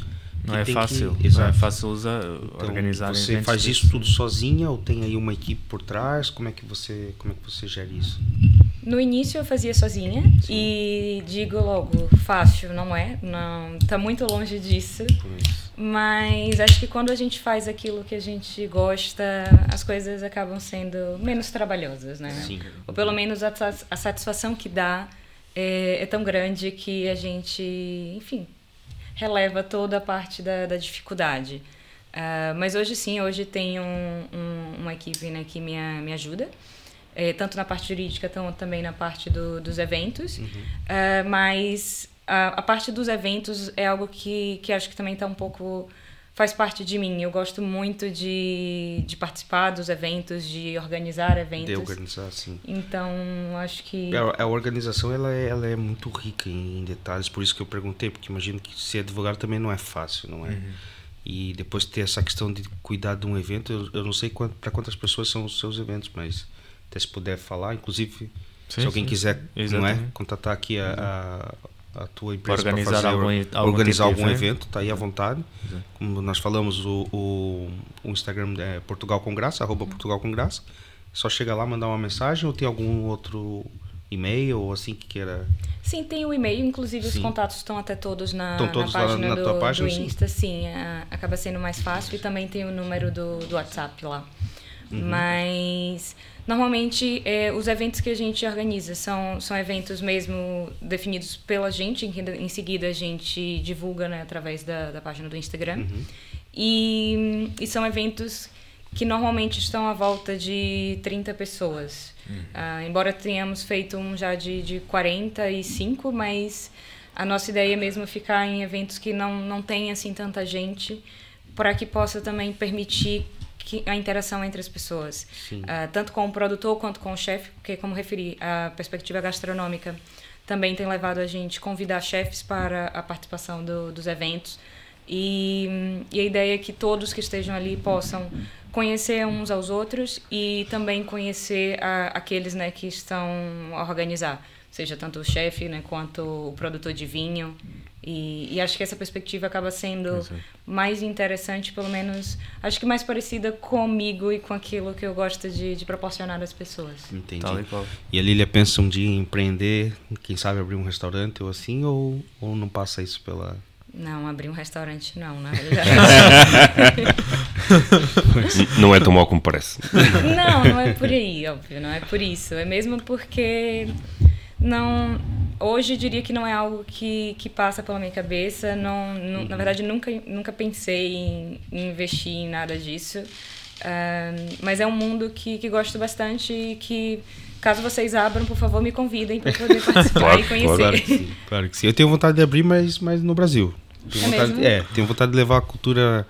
não é fácil, que, não é fácil usar, então, organizar Você faz isso tudo sozinha ou tem aí uma equipe por trás? Como é que você, como é que você gera isso? No início eu fazia sozinha Sim. e digo logo, fácil, não é? Não, tá muito longe disso. Mas acho que quando a gente faz aquilo que a gente gosta, as coisas acabam sendo menos trabalhosas, né? Sim. Ou pelo menos a, a satisfação que dá é, é tão grande que a gente, enfim, releva toda a parte da, da dificuldade. Uh, mas hoje sim, hoje tem um, um, uma equipe né, que me, me ajuda, é, tanto na parte jurídica, como também na parte do, dos eventos. Uhum. Uh, mas a, a, parte dos eventos é algo que, que acho que também está um pouco faz parte de mim. Eu gosto muito de, de participar dos eventos, de organizar eventos. De organizar, sim. Então, acho que... A, é, a organização, ela é, ela é muito rica em, em, detalhes, por isso que eu perguntei, porque imagino que ser advogado também não é fácil, não é? Uhum. E depois ter essa questão de cuidar de um evento, eu, eu não sei para quantas pessoas são os seus eventos, mas até se puder falar, inclusive... Sim, se alguém sim, quiser não é, contatar aqui a, a a tua empresa para organizar fazer, algum, algum, organizar tipo algum evento, está aí à vontade. Exato. Como nós falamos, o, o, o Instagram é Portugal com Graça, arroba. Portugal com Graça. Só chega lá, mandar uma mensagem ou tem algum outro e-mail ou assim que queira. Sim, tem o e-mail, inclusive sim. os contatos estão até todos na, estão todos na página, na, do, tua página do Insta, sim, sim a, acaba sendo mais fácil e também tem o número do, do WhatsApp lá. Uhum. Mas Normalmente, é, os eventos que a gente organiza são, são eventos mesmo definidos pela gente, em, em seguida a gente divulga né, através da, da página do Instagram. Uhum. E, e são eventos que normalmente estão à volta de 30 pessoas. Uhum. Uh, embora tenhamos feito um já de, de 45, mas a nossa ideia é mesmo ficar em eventos que não, não tem assim tanta gente, para que possa também permitir que, a interação entre as pessoas, uh, tanto com o produtor quanto com o chefe, porque, como referi, a perspectiva gastronômica também tem levado a gente convidar chefes para a participação do, dos eventos. E, e, a ideia é que todos que estejam ali possam conhecer uns aos outros e também conhecer a, aqueles né, que estão a organizar, seja tanto o chefe né, quanto o produtor de vinho. E, e, acho que essa perspectiva acaba sendo Exato. mais interessante, pelo menos, acho que mais parecida comigo e com aquilo que eu gosto de, de proporcionar às pessoas. Entendi. e, e a Lília pensa um dia em empreender, quem sabe abrir um restaurante ou assim, ou, ou não passa isso pela, Não, abrir um restaurante não, na realidade. Não é tão mal como parece. não, não é por aí, óbvio, não é por isso. É mesmo porque não hoje eu diria que não é algo que, que passa pela minha cabeça não, nu- na verdade nunca nunca pensei em, em investir em nada disso Ah, mas é um mundo que, que gosto bastante e que caso vocês abram por favor me convidem para poder participar Claro, e conhecer claro. Sim, claro que sim. Eu tenho vontade de abrir, mas, mas no Brasil. Tenho É vontade, mesmo? é, tenho vontade de levar a cultura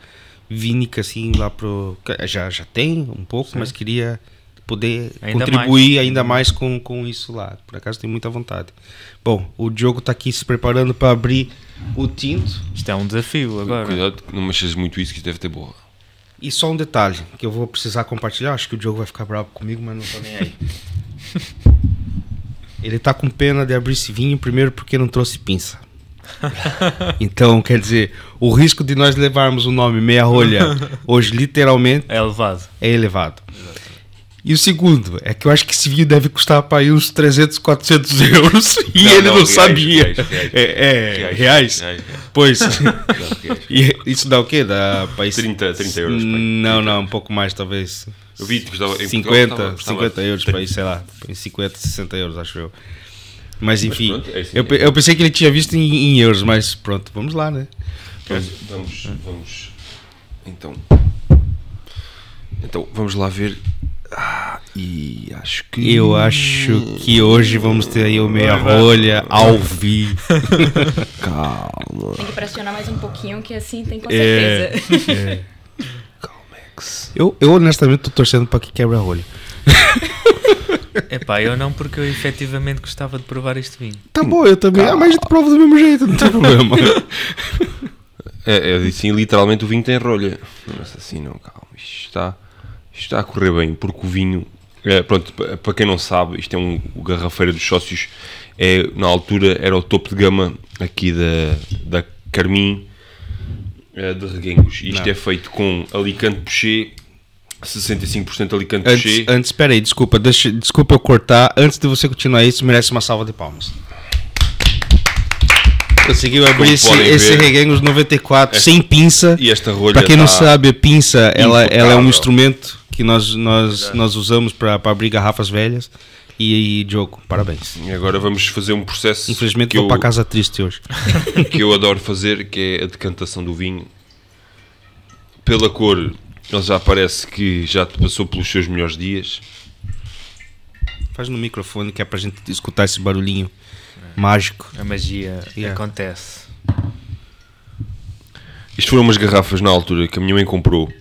vínica assim lá pro. Já, já tem um pouco, mas queria poder Ainda contribuir mais. ainda mais com, com isso lá. Por acaso tenho muita vontade. Bom, o Diogo tá aqui se preparando para abrir o tinto. Isto é um desafio agora. Cuidado, que não mexas muito isso que deve ter borra. E só um detalhe que eu vou precisar compartilhar. Acho que o Diogo vai ficar bravo comigo, mas não tô nem aí. Ele tá com pena de abrir esse vinho, primeiro porque não trouxe pinça. Então, quer dizer, o risco de nós levarmos o nome meia rolha hoje, literalmente, É elevado. é elevado. E o segundo, é que eu acho que esse vinho deve custar para aí uns 300, 400 euros e Não, ele não, não reais, sabia. reais, reais. É, é, Reais. Pois. E isso dá o quê? Dá para 30, 30 euros, pai. Não, não, um pouco mais talvez. Eu vi que custava- em 50, Portugal custava- custava 50 euros 30. para aí, sei lá. em 50, 60 euros, acho eu. Mas enfim, pronto, é assim, eu, eu pensei que ele tinha visto em, em euros, mas pronto, vamos lá, né? Vamos, vamos, vamos. Então. Então, vamos lá ver. Ah, e acho que. Eu acho que hoje vamos ter aí o meia rolha ao vivo. Calma. tem que pressionar mais um pouquinho que assim tem com É. certeza Calmex. Eu, eu honestamente tô torcendo para que quebre a rolha. Epá, eu não, porque eu efetivamente gostava de provar este vinho. Tá bom, eu também. Ah, mas a gente prova do mesmo jeito, não tem problema. É, eu disse assim, literalmente o vinho tem rolha. Mas assim não, calma. Isto está, está a correr bem, porque o vinho. é, pronto, pa- para quem não sabe, isto é um o Garrafeira dos Sócios. É, na altura era o topo de gama aqui da, da Carmim é, de Reguengos. Isto Não. é feito com Alicante Pochet, 65% Alicante antes, Pochet. antes, espera aí, desculpa, deixa, desculpa eu cortar. Antes de você continuar isso, merece uma salva de palmas. Conseguiu abrir esse, esse Reguengos 94 esta- sem pinça. E esta rolha Para quem não tá- sabe, a pinça ela, ela é um instrumento que nós, nós, nós usamos para abrir garrafas velhas. E, e Diogo, parabéns. E agora vamos fazer um processo Infelizmente que vou eu, para casa triste hoje. que eu adoro fazer, que é a decantação do vinho. Pela cor, ele já parece que já te passou pelos seus melhores dias. Faz no microfone que é pra gente escutar esse barulhinho mágico. A magia Yeah. acontece. Isto foram umas garrafas na altura que a minha mãe comprou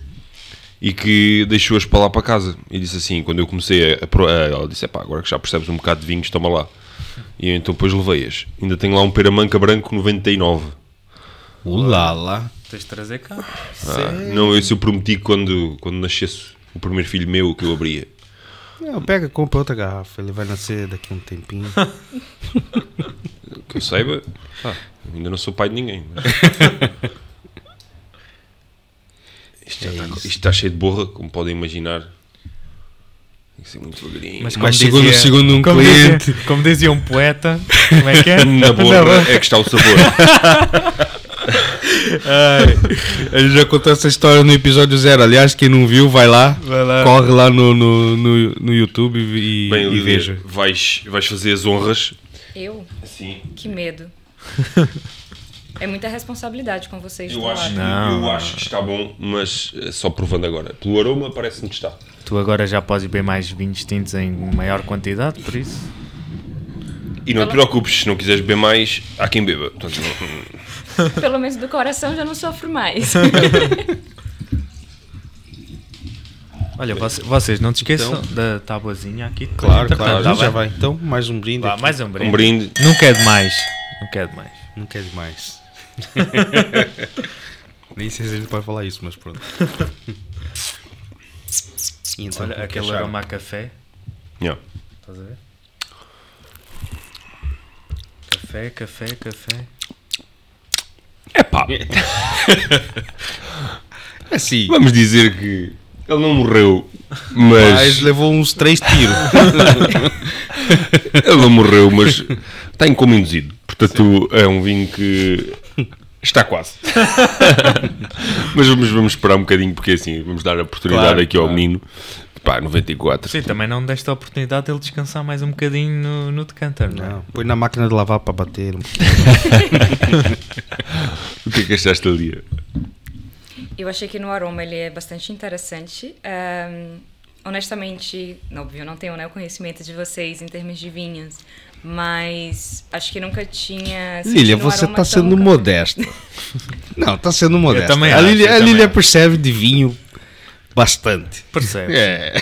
e que deixou-as para lá para casa. E disse assim, quando eu comecei a... a a- ela disse, pá, agora que já percebes um bocado de vinhos, toma lá. E eu então depois levei-as. Ainda tenho lá um peramanca branco 99. Ulala. Tens de trazer cá. Ah, não, esse eu prometi quando, quando nascesse o primeiro filho meu que eu abria. Não, pega, compra outra garrafa. Ele vai nascer daqui a um tempinho. Que eu saiba, pá, ainda não sou pai de ninguém. mas- Isto, já É está, isso. isto está cheio de borra, como podem imaginar. Tem que ser muito devagarinho. Mas como segundo- dizia- segundo um como cliente- Dizia, como dizia um poeta, como é que é? na borra é que está o sabor. A gente já contou essa história no episódio zero. Aliás, quem não viu, vai lá. Vai lá. Corre lá no, no, no, no YouTube e, Bem, e veja. vais, vais fazer as honras. eu Sim. que medo é muita responsabilidade com vocês Eu acho, Não. eu acho que está bom, mas eh, só provando agora. Pelo aroma, parece-me que está. Tu agora já podes beber mais vinhos tintos em maior quantidade, por isso. E não te preocupes, se não quiseres beber mais, há quem beba. Portanto, não- Pelo menos do coração já não sofro mais. Olha, vocês não te esqueçam Então- da tabuazinha aqui. Claro, claro. tá já vai. Então, mais um brinde. Vá, mais um brinde. um brinde. Nunca é demais. Nunca é demais. Não quer demais. Nem sei se a gente pode falar isso, mas pronto. E então, Olha, como que aquele aroma a café. Yeah. Estás a ver? Café, café, café. É pá, Assim, vamos dizer que ele não morreu, mas mas. levou uns três tiros. Ele não morreu, mas está incomunduzido. Portanto, é um vinho que Está quase. mas vamos, vamos esperar um bocadinho, porque assim, vamos dar a oportunidade Claro, aqui ao claro. menino. Pá, 94. Sim, também não deste a oportunidade dele descansar mais um bocadinho no, no decanter, não é? Não, põe na máquina de lavar para bater. O que é que achaste ali? Eu achei que no aroma ele é bastante interessante. Ahn, honestamente, óbvio, eu não tenho né, o conhecimento de vocês em termos de vinhos, mas acho que nunca tinha. Lília, um você tá tão sendo ca- modesta. Não, tá sendo modesta. também a acho, Lília, eu a Lília percebe de vinho bastante. Percebes? É,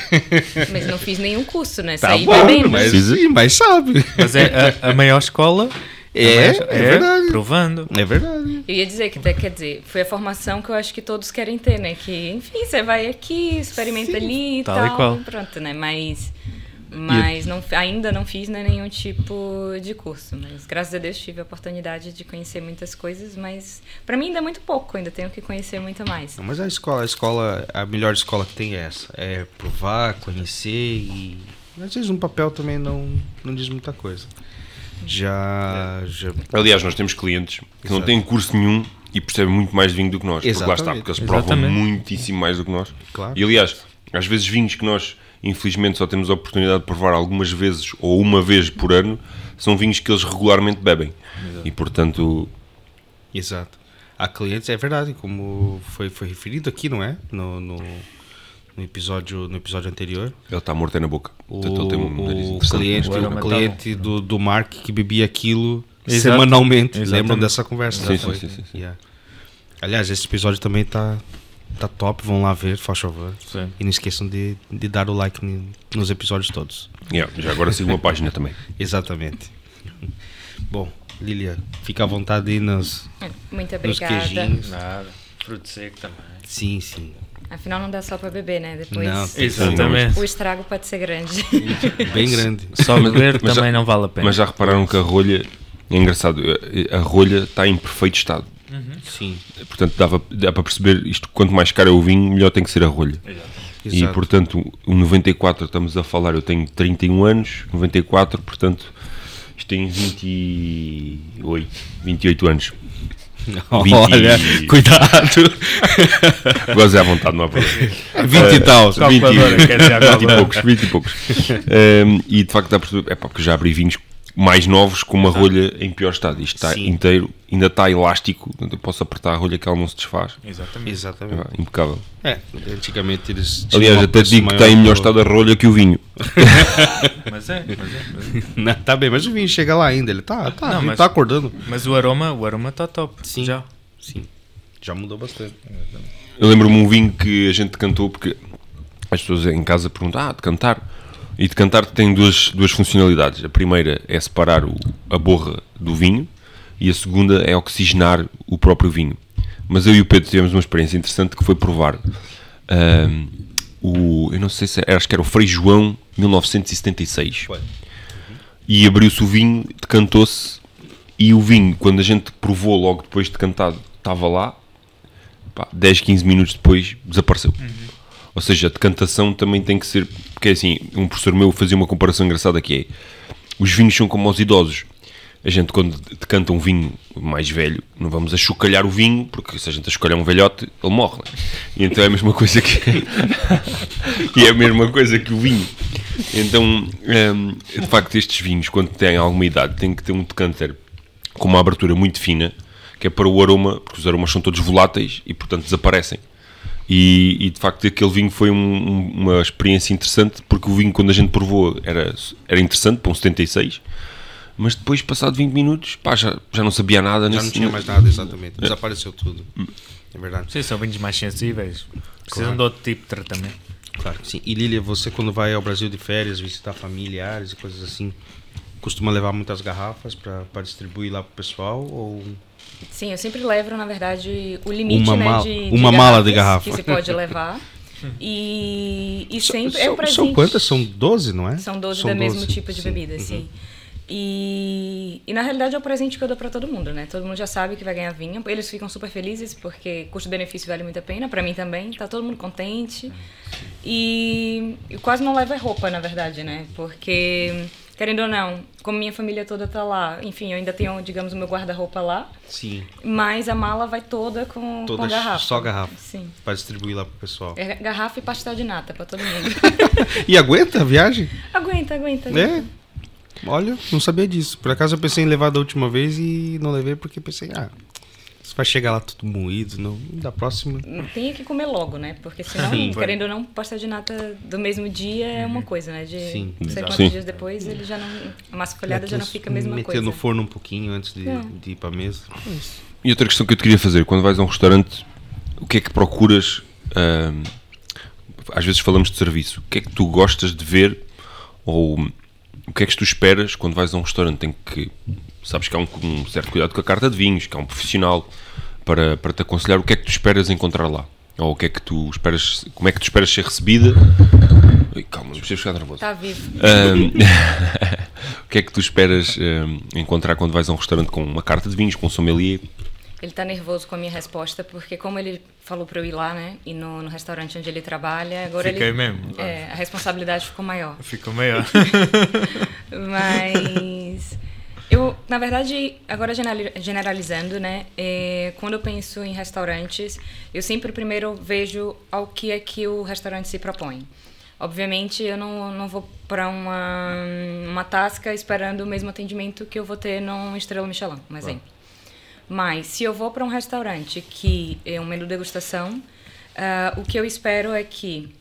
Mas não fiz nenhum curso, né? tá Saí bom, bebendo. mas, sim, mas sabe. Mas é a, a maior escola. É, maior- é verdade. Provando. É verdade. Eu ia dizer que, tá, quer dizer, foi a formação que eu acho que todos querem ter, né? Que, enfim, você vai aqui, experimenta ali e tal tal. e qual. Pronto, né? Mas, mas não, ainda não fiz né, nenhum tipo de curso. Mas graças a Deus tive a oportunidade de conhecer muitas coisas. Mas pra mim ainda é muito pouco, ainda tenho que conhecer muito mais. Não, mas a escola, a escola, a melhor escola que tem é essa. É provar, conhecer e. Às vezes um papel também não, não diz muita coisa. Já. já Aliás, nós temos clientes que não Exato. têm curso nenhum e percebem muito mais de vinho do que nós. Porque lá está, Exatamente. porque eles provam Exatamente. muitíssimo mais do que nós. Claro. E aliás, às vezes vinhos que nós, infelizmente, só temos a oportunidade de provar algumas vezes ou uma vez por ano, são vinhos que eles regularmente bebem. E portanto, Exato. Há clientes, é verdade, como foi, foi referido aqui, não é? No, no, no episódio, no episódio anterior. ele está morto aí na boca. O, Portanto, ele tem um nariz o cliente, O o tá cliente do, do Mark que bebia aquilo Exato. semanalmente. Exatamente. Lembram dessa conversa? Sim, sim, foi? sim, sim, sim. Yeah. Aliás, esse episódio também tá, tá top. Vão lá ver, faz favor. Sim. E não esqueçam de, de dar o like nos episódios todos. Yeah, já agora siga uma página também. Exatamente. Bom, Lilia, fica à vontade aí nos, Muito nos obrigada. queijinhos. Nada. Fruto seco também. Sim, sim. Afinal, não dá só pra beber, né? Depois Não, Exatamente. o estrago pode ser grande. Bem grande. Só beber Mas já- também não vale a pena. Mas já repararam que a rolha, é engraçado, a rolha está em perfeito estado. Sim. Portanto, dava, dá para perceber isto, quanto mais caro é o vinho, melhor tem que ser a rolha. E Exato. portanto, o 94 estamos a falar, eu tenho 31 anos, 94, portanto, isto tem 28, 28 anos. Olha, Vinte- cuidado. Goze à vontade, não há problema. 20 e tal. Calculadora, quer dizer, a 20 e poucos, 20 e poucos. Ehm, e de facto dá para perceber, é pá, porque já abri vinhos mais novos com uma rolha em pior estado. Isto está Sim. inteiro, ainda está elástico, portanto eu posso apertar a rolha que ela não se desfaz. Exatamente. Exatamente. É, impecável. É, antigamente eles Aliás, até digo que está em melhor do- estado a rolha que o vinho. Mas é, mas é. Mas, é. Não, tá bem, mas o vinho chega lá ainda. Ele tá, tá, Não, mas- tá acordando. mas o aroma, o aroma está top. Sim. Já. Sim. Já mudou bastante. Eu lembro-me um vinho que a gente cantou porque as pessoas em casa perguntam: Ah, de cantar. E de cantar tem duas, duas funcionalidades. A primeira é separar o- a borra do vinho e a segunda é oxigenar o próprio vinho. Mas eu e o Pedro tivemos uma experiência interessante que foi provar ahm, o. Eu não sei se era, acho que era o Frei João 1976 Foi. e abriu-se o vinho, decantou-se e o vinho, quando a gente provou logo depois de cantado, estava lá, pá, 10, 15 minutos depois desapareceu. Ou seja, a decantação também tem que ser, porque é assim, um professor meu fazia uma comparação engraçada que é, os vinhos são como os idosos. A gente quando decanta um vinho mais velho, não vamos achocalhar o vinho, porque se a gente achocalhar um velhote, ele morre. né? E então é a mesma coisa que e é a mesma coisa que o vinho. Então, hum, de facto, estes vinhos, quando têm alguma idade, têm que ter um decanter com uma abertura muito fina, que é para o aroma, porque os aromas são todos voláteis e, portanto, desaparecem. E, e, de facto, aquele vinho foi um- um- uma experiência interessante, porque o vinho, quando a gente provou, era, era interessante, para um 76, mas depois, passado 20 minutos, pá, já, já não sabia nada. Já nesse- não tinha mais nada, exatamente. Desapareceu tudo. É verdade. Sim, são vinhos mais sensíveis. Precisam Claro. de outro tipo de tratamento. Claro que sim. E Lilia, você quando vai ao Brasil de férias, visitar familiares e coisas assim, costuma levar muitas garrafas para distribuir lá pro pessoal? Ou... Sim, eu sempre levo, na verdade, o limite Uma né, mala- de, uma mala de garrafa. que se pode levar. E, e sempre são, é o presente. são quantas? São 12, não é? São 12 São do mesmo 12, tipo de sim. bebida, Uhum. sim. E, e na realidade é o presente que eu dou pra todo mundo, né? Todo mundo já sabe que vai ganhar vinho. Eles ficam super felizes porque custo-benefício vale muito a pena. Pra mim também. Tá todo mundo contente. E eu quase não levo é roupa, na verdade, né? Porque querendo ou não, como minha família toda tá lá, enfim, eu ainda tenho, digamos, o meu guarda-roupa lá, Sim. mas a mala vai toda com, Toda com garrafa. só garrafa. Sim. Pra distribuir lá pro pessoal. É garrafa e pastel de nata pra todo mundo. E aguenta a viagem? aguenta, aguenta. É. aguenta. Olha, não sabia disso. Por acaso eu pensei em levar da última vez e não levei porque pensei, ah, vai chegar lá tudo moído, não. Da próxima. Tem que comer logo, né? Porque senão, Sim. querendo ou não, pastel de nata do mesmo dia é uma coisa, né? De Sim. não sei quantos Sim. dias depois, ele já não. A massa folhada já não fica a mesma Meter coisa. no forno um pouquinho antes de, de ir pra mesa. E outra questão que eu te queria fazer, quando vais a um restaurante, o que é que procuras? ahm, às vezes falamos de serviço. O que é que tu gostas de ver? Ou o que é que tu esperas quando vais a um restaurante? Tem que. Sabes que há um, um certo cuidado com a carta de vinhos, que há um profissional para, para te aconselhar. O que é que tu esperas encontrar lá? Ou o que é que tu esperas. Como é que tu esperas ser recebida? Ui, calma, não precisas ficar nervoso. Está vivo. Ahm, o que é que tu esperas ahm, encontrar quando vais a um restaurante com uma carta de vinhos, com um sommelier? Ele tá nervoso com a minha resposta, porque como ele falou para eu ir lá, né? E no, no restaurante onde ele trabalha, agora Fiquei ele. mesmo. É, a responsabilidade ficou maior. Ficou maior. Mas eu, na verdade, agora generali- generalizando, né? é, quando eu penso em restaurantes, eu sempre primeiro vejo ao que é que o restaurante se propõe. Obviamente, eu não, não vou para uma, uma tasca esperando o mesmo atendimento que eu vou ter num Estrela Michelin, um exemplo. Mas se eu vou para um restaurante que é um menu degustação, ah, o que eu espero é que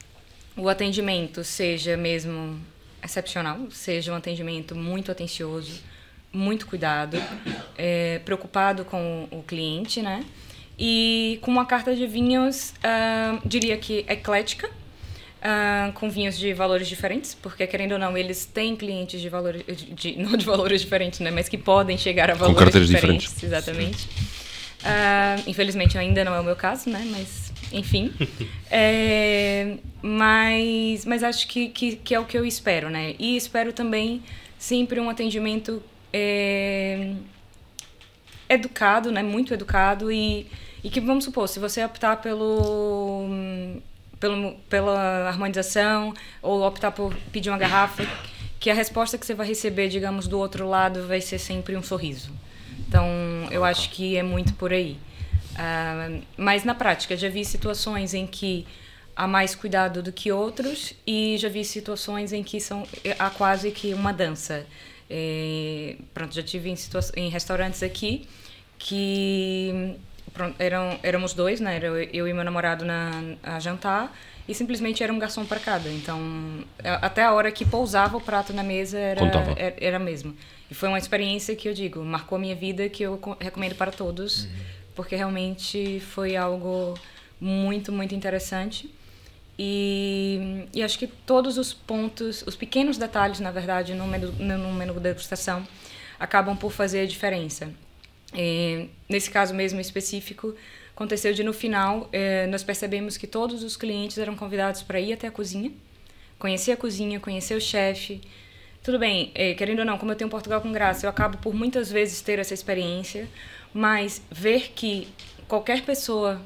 o atendimento seja mesmo excepcional, seja um atendimento muito atencioso, muito cuidado, é, preocupado com o cliente, né? E com uma carta de vinhos, ah, diria que eclética, ah, com vinhos de valores diferentes, porque querendo ou não, eles têm clientes de valores, de, não de valores diferentes, né? Mas que podem chegar a valores diferentes, diferentes. exatamente. Ah, infelizmente ainda não é o meu caso, né? Mas, enfim. É, mas, mas acho que, que, que é o que eu espero, né? E espero também sempre um atendimento é, educado, né? Muito educado e, e que, vamos supor, se você optar pelo, pelo, pela harmonização ou optar por pedir uma garrafa, que a resposta que você vai receber, digamos, do outro lado vai ser sempre um sorriso. Então, eu acho que é muito por aí. Ah, mas na prática, já vi situações em que há mais cuidado do que outros e já vi situações em que são há quase que uma dança. Eh, pronto, já tive em, em restaurantes aqui que pronto, eram éramos dois, né? Era eu, e meu namorado na a jantar e simplesmente era um garçom para cada. Então, até a hora que pousava o prato na mesa era Contava. era, era a mesma. E foi uma experiência que eu digo, marcou a minha vida que eu co- recomendo para todos, porque realmente foi algo muito, muito interessante. E, e acho que todos os pontos, os pequenos detalhes, na verdade, no menu, no menu degustação, acabam por fazer a diferença. Eh, nesse caso mesmo específico, aconteceu de no final eh, nós percebemos que todos os clientes eram convidados para ir até a cozinha, conhecer a cozinha, conhecer o chefe. Tudo bem, eh, querendo ou não, como eu tenho Portugal com graça, eu acabo por muitas vezes ter essa experiência, mas ver que qualquer pessoa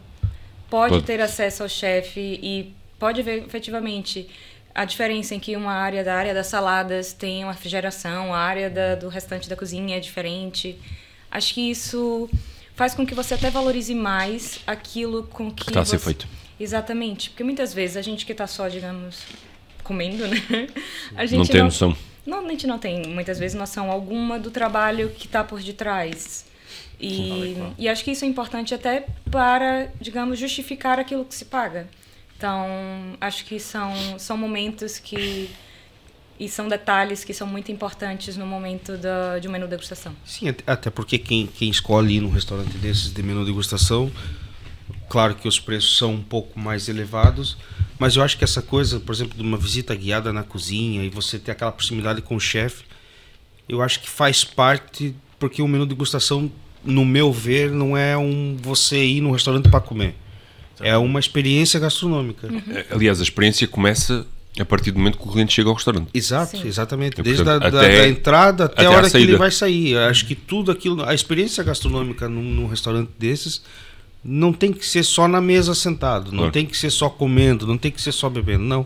pode Pode. ter acesso ao chefe e pode ver efetivamente a diferença em que uma área da área das saladas tem uma refrigeração, a área da, do restante da cozinha é diferente. Acho que isso faz com que você até valorize mais aquilo com que, está você- feito. Exatamente, porque muitas vezes a gente que está só, digamos, comendo, né? A gente Não tem noção. não, a gente não tem muitas vezes noção alguma do trabalho que está por detrás. E, e acho que isso é importante até para, digamos, justificar aquilo que se paga. Então, acho que são, são momentos que. E são detalhes que são muito importantes no momento da, de um menu degustação. Sim, até- porque quem, quem escolhe ir num restaurante desses de menu degustação, claro que os preços são um pouco mais elevados, mas eu acho que essa coisa, por exemplo, de uma visita guiada na cozinha e você ter aquela proximidade com o chefe, eu acho que faz parte, porque o menu degustação, no meu ver, não é um você ir num restaurante para comer. É uma experiência gastronômica. Aliás, a experiência começa a partir do momento que o cliente chega ao restaurante. Exato, Sim. exatamente. Desde portanto, a da, até- da entrada até, até a a hora que ele vai sair. Eu acho que tudo aquilo, a experiência gastronômica num, num restaurante desses não tem que ser só na mesa sentado, não Claro. tem que ser só comendo, não tem que ser só bebendo, não.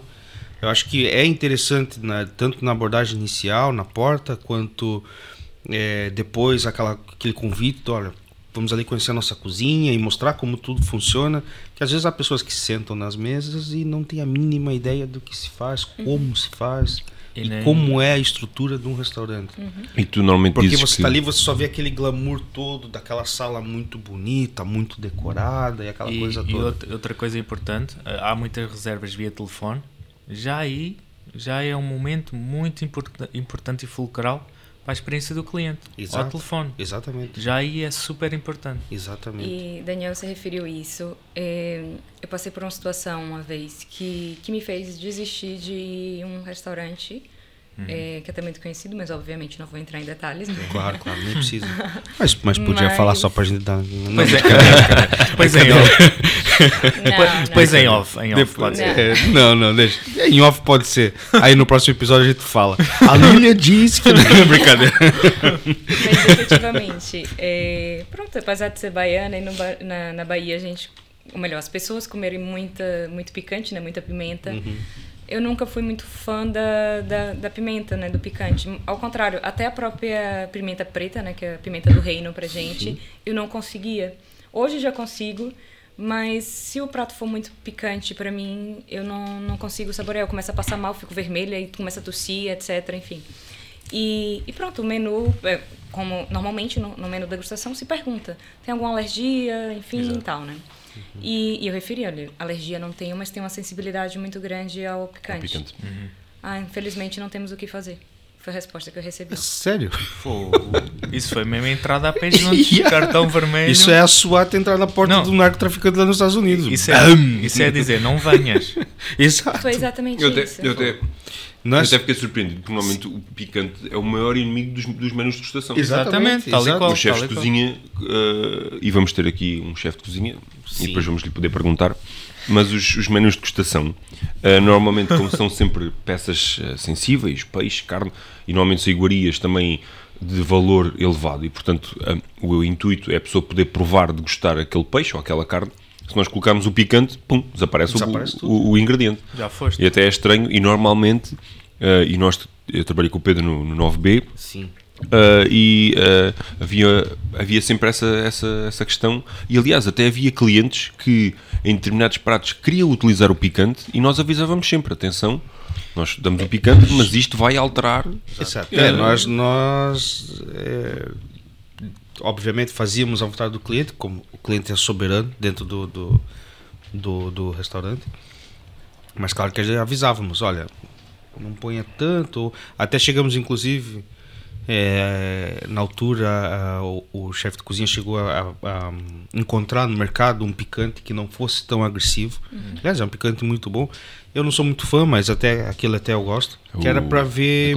Eu acho que é interessante, na- tanto na abordagem inicial, na porta, quanto é, depois aquela, aquele convite, olha, vamos ali conhecer a nossa cozinha e mostrar como tudo funciona. Que às vezes há pessoas que sentam nas mesas e não têm a mínima ideia do que se faz, como se faz E e, nem- como é a estrutura de um restaurante. E tu normalmente Porque dizes você que... está ali, você só vê aquele glamour todo daquela sala muito bonita, muito decorada e aquela E, coisa e toda. outra, outra coisa importante, eh, há muitas reservas via telefone. Já aí, já é um momento muito importa- importante e fulcral para a experiência do cliente. Ao Exato. telefone. Exatamente. Já aí é super importante. Exatamente. E Daniel, você referiu isso. É, eu passei por uma situação uma vez que, que me fez desistir de um restaurante é, que é até muito conhecido, mas obviamente não vou entrar em detalhes. Né? Claro, claro, nem precisa. Mas, mas podia Mas- falar só pra gente dar. Não, Pois é. Pois é. Não, Depois não. em off. Em off Depois- pode ser. é, não, não, deixa. Em off pode ser. Aí no próximo episódio a gente fala. A Lília disse que não é brincadeira. Mas efetivamente, é, pronto, apesar de ser baiana e no na, na Bahia a gente, ou melhor, as pessoas comerem muita, muito picante, né, muita pimenta. Eu nunca fui muito fã da, da, da pimenta, né, do picante. Ao contrário, até a própria pimenta preta, né, que é a pimenta do reino pra gente, eu não conseguia. Hoje já consigo, mas se o prato for muito picante pra mim, eu não, não consigo saborear. Eu começo a passar mal, fico vermelha e começa a tossir, etc, enfim. E, e pronto, o menu, é, como normalmente no, no menu degustação se pergunta, tem alguma alergia, enfim e tal, né? E, e eu referi, olha, alergia não tenho, mas tenho uma sensibilidade muito grande ao picante. Picante. Ah, infelizmente não temos o que fazer. Foi a resposta que eu recebi. Sério? Pô, isso foi mesmo a entrada a pé juntos. Yeah. Cartão vermelho. Isso é a SWAT entrar na porta Não. do narcotraficante lá nos Estados Unidos. Isso é, isso é dizer, não venhas. Exato. Foi exatamente Eu até, isso. eu até, Não é eu até fiquei surpreendido, porque normalmente o picante é o maior inimigo dos, dos menus de degustação. Exatamente, tal e qual. Os chefes de cozinha, eh, e vamos ter aqui um chefe de cozinha, Sim. e depois vamos lhe poder perguntar, mas os, os menus de degustação, eh, normalmente, como são sempre peças eh, sensíveis, peixe, carne, e normalmente são iguarias também de valor elevado, e portanto eh, o intuito é a pessoa poder provar, degustar aquele peixe ou aquela carne. Se nós colocarmos o picante, pum, desaparece, o- Desaparece o, o, o ingrediente. Já foste. E até é estranho, e normalmente, eh, e nós, eu trabalhei com o Pedro no, no 9B, Sim. Uh, e uh, havia, havia sempre essa, essa, essa questão. E aliás, até havia clientes que em determinados pratos queriam utilizar o picante e nós avisávamos sempre: atenção, nós damos o picante, mas isto vai alterar. Exato. É, nós, nós é, obviamente fazíamos a vontade do cliente, como o cliente é soberano dentro do, do, do, do restaurante. Mas claro que avisávamos, olha, não ponha tanto. Até chegamos, inclusive, é, na altura, a- o, o chefe de cozinha chegou a, a- a encontrar no mercado um picante que não fosse tão agressivo. Aliás, é um picante muito bom. Eu não sou muito fã, mas até aquilo até eu gosto. Que era O- para ver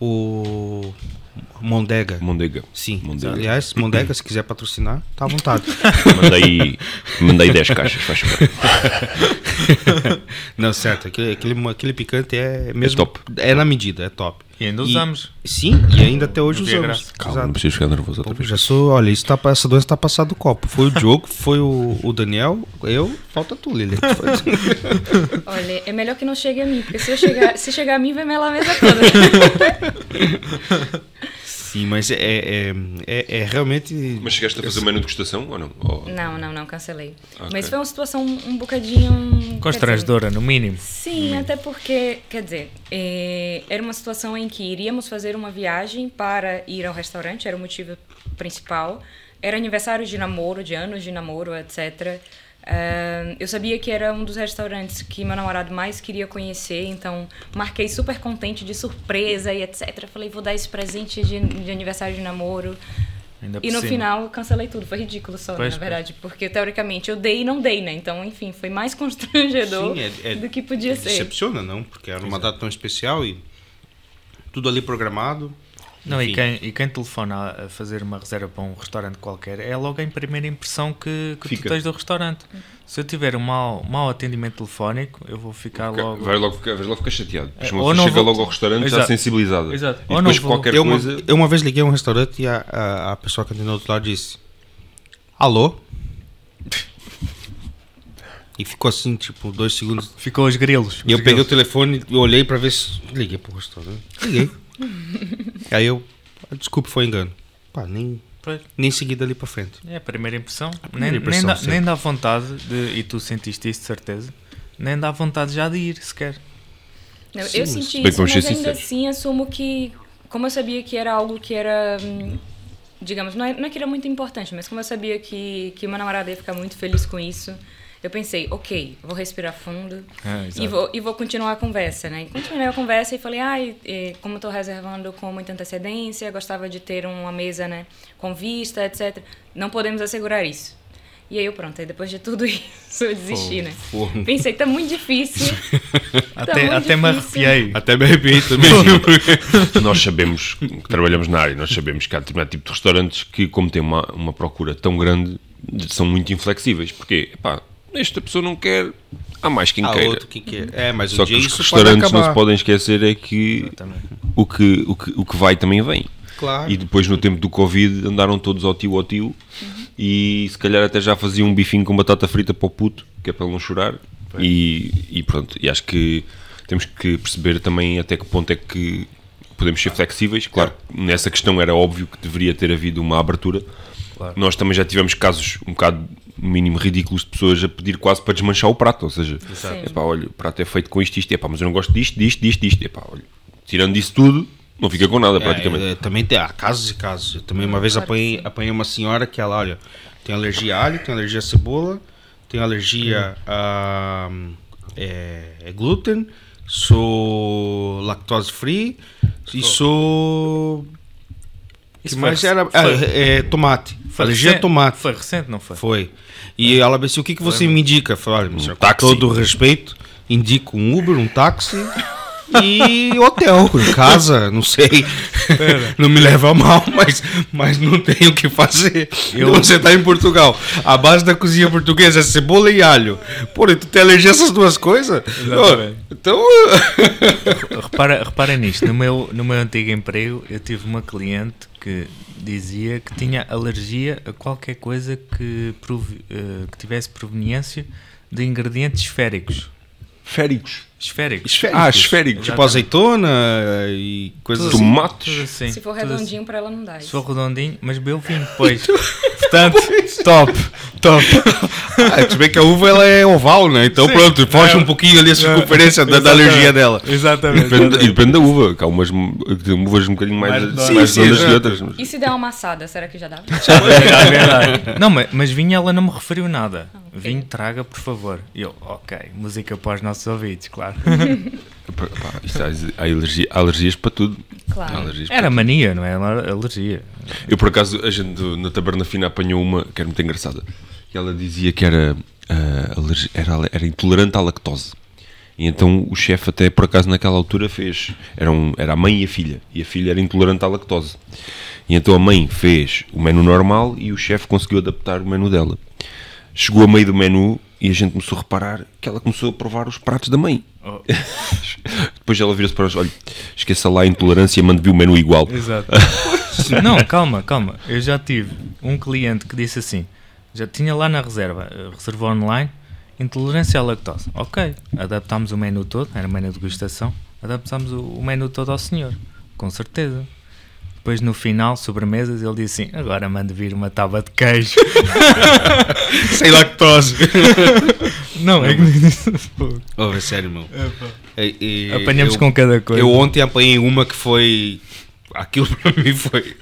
o Mondega. Mondega. Sim. Mondega. Aliás, Mondega, se quiser patrocinar, tá à vontade. Mandei, mandei 10 caixas, faz favor. não, certo. Aquele, aquele, aquele picante é mesmo. top. É na medida, é top. E ainda usamos. Sim, e ainda até hoje usamos. Calma, Exato. não preciso ficar nervoso outra Pô, vez. já sou, olha, isso tá, essa doença tá passada do copo. Foi o Diogo, foi o, o Daniel, eu, falta tu, Lili. Olha, é melhor que não chegue a mim, porque se, eu chegar, se chegar a mim, vai melar a mesa toda. Sim, mas é, é, é, é realmente. Mas chegaste a fazer de degustação ou não? Ou- Não, não, não, cancelei. Ok. Mas foi uma situação um bocadinho. Constrangedora, no mínimo. Sim, até porque, quer dizer, eh, era uma situação em que iríamos fazer uma viagem para ir ao restaurante, era o motivo principal. Era aniversário de namoro, de anos de namoro, etc. Ah, eu sabia que era um dos restaurantes que meu namorado mais queria conhecer, então marquei super contente de surpresa e etc. Falei, vou dar esse presente de, de aniversário de namoro. Ainda E no cima. final cancelei tudo, foi ridículo só, Pois, na verdade, porque teoricamente eu dei e não dei, né? Então, enfim, foi mais constrangedor Sim, é- é- do que podia ser. Decepciona, não? Porque era uma data tão especial e tudo ali programado. Não, e quem, e quem telefona a fazer uma reserva para um restaurante qualquer é logo a primeira impressão que, que tu tens do restaurante. Se eu tiver um mau, mau atendimento telefónico, eu vou ficar Fica- logo. Vais logo ficar, vais logo ficar chateado. É, ou não chega vou- logo ao restaurante já Exato. sensibilizada. Exato. E Ou não depois vou- qualquer Eu uma, coisa. eu uma vez liguei a um restaurante e a, a, a pessoa que atendeu do outro lado disse: Alô? E ficou assim, tipo, dois segundos. Ficou os grilos. E eu os peguei o grilos. telefone e olhei pra ver se. Liguei pro restaurante. Liguei. Aí eu. ah, Desculpe, foi engano. Pá, nem, Pois. nem segui dali pra frente. É a primeira impressão. primeira nem, impressão, nem, dá, sempre. nem dá vontade de. E tu sentiste isso de certeza. Nem dá vontade já de ir sequer. Não, Sim, eu mas senti bem isso, vamos mas ser ainda sinceros. assim assumo que, como eu sabia que era algo que era, hum, digamos, não é, não é que era muito importante, mas como eu sabia que, que meu namorado ia ficar muito feliz com isso, eu pensei, ok, vou respirar fundo Ah, e, vou, e vou continuar a conversa, né? E continuei a conversa e falei, ai, eh, como estou reservando com muita antecedência, gostava de ter uma mesa, né, com vista, etc. Não podemos assegurar isso. E aí eu, pronto, aí depois de tudo isso eu desisti, né? Pô. Pensei, tá muito difícil. Tá Até, muito até me difícil. arrepiei. Até me arrepiei também. nós sabemos, que trabalhamos na área, nós sabemos que há determinado tipo de restaurantes que, como tem uma, uma procura tão grande, são muito inflexíveis. Porque, pá, esta pessoa não quer, há mais quem ah, queira. outro que quer. É, mas Só um que dia os isso pode restaurantes não acabar. se podem esquecer é que Exatamente. o que, o que, o que vai também vem. Claro. E depois, no tempo do Covid, andaram todos ao tio ao tio e se calhar até já faziam um bifinho com batata frita para o puto, que é para ele não chorar. E, e pronto, e acho que temos que perceber também até que ponto é que podemos ser flexíveis. Claro, que nessa questão era óbvio que deveria ter havido uma abertura. Nós também já tivemos casos um bocado, no mínimo, ridículos de pessoas a pedir quase para desmanchar o prato. Ou seja, epá, olha, o prato é feito com isto, isto, epá, mas eu não gosto disto, disto, disto, disto. Epá, olha, tirando isso tudo, não fica com nada praticamente. É, é, também tem há casos e casos. Eu também uma vez apanhei, apanhei uma senhora que ela, olha, tem alergia a alho, tem alergia a cebola, tem alergia a é, é glúten, sou lactose free e sou. Isso que foi mais era? Ah, é, tomate. Foi alergia a recente- tomate. Foi recente, não foi? Foi. E ela disse: o que, que você me indica? Eu falei: olha, com todo o respeito, indico um Uber, um táxi e hotel, casa, não sei. não me leva a mal, mas, mas não tenho o que fazer. Eu- Você está em Portugal. A base da cozinha portuguesa é cebola e alho. Porra, tu tem alergia a essas duas coisas? Exatamente. Então. Repara, repara nisto, no meu, no meu antigo emprego eu tive uma cliente que dizia que tinha alergia a qualquer coisa que, eh, que tivesse proveniência de ingredientes esféricos. Féricos. Esféricos. Esféricos. Ah, esféricos. Tipo azeitona e coisas assim. Tomates. Tudo assim, Se for tudo assim. redondinho, para ela não dá. Se for redondinho, mas bebeu vinho depois. Portanto, top, top. Ah, se bem que a uva ela é oval, né? Então Sim. pronto, foge É. um pouquinho ali a circunferência da, da alergia dela. Exatamente. Depende, e depende da uva, que há umas uvas um bocadinho mais, Mais. Sim, sim, que outras. mas- E se der uma amassada, será que já dá? É verdade. Não, mas, mas vinho ela não me referiu nada. Vinho traga, por favor. E eu, ok, música para os nossos ouvidos, claro. Pá, isto há, há alergia- há alergias para tudo. Há Claro. alergias para Era mania, não é? Era alergia. Eu, por acaso, a gente na Taberna Fina apanhou uma que era muito engraçada. E ela dizia que era, alergi- era, era intolerante à lactose. E então o chefe, até por acaso, naquela altura fez. Era, um, era a mãe e a filha. E a filha era intolerante à lactose. E então a mãe fez o menu normal e o chefe conseguiu adaptar o menu dela. Chegou a meio do menu e a gente começou a reparar que ela começou a provar os pratos da mãe. Oh. Depois ela vira-se para nós: olha, esqueça lá a intolerância, mande-vi o menu igual. Exato. não, calma, calma. Eu já tive um cliente que disse assim: já tinha lá na reserva, eh, reservou online, intolerância à lactose. Ok, adaptámos o menu todo, era menu de degustação, adaptámos o menu todo ao senhor, com certeza. Depois no final, sobremesas, ele disse assim: agora mande vir uma tábua de queijo. Sem lactose. não, é que oh, é sério, meu. E- e apanhamos eu, com cada coisa. Eu ontem apanhei uma que foi. Aquilo pra mim foi.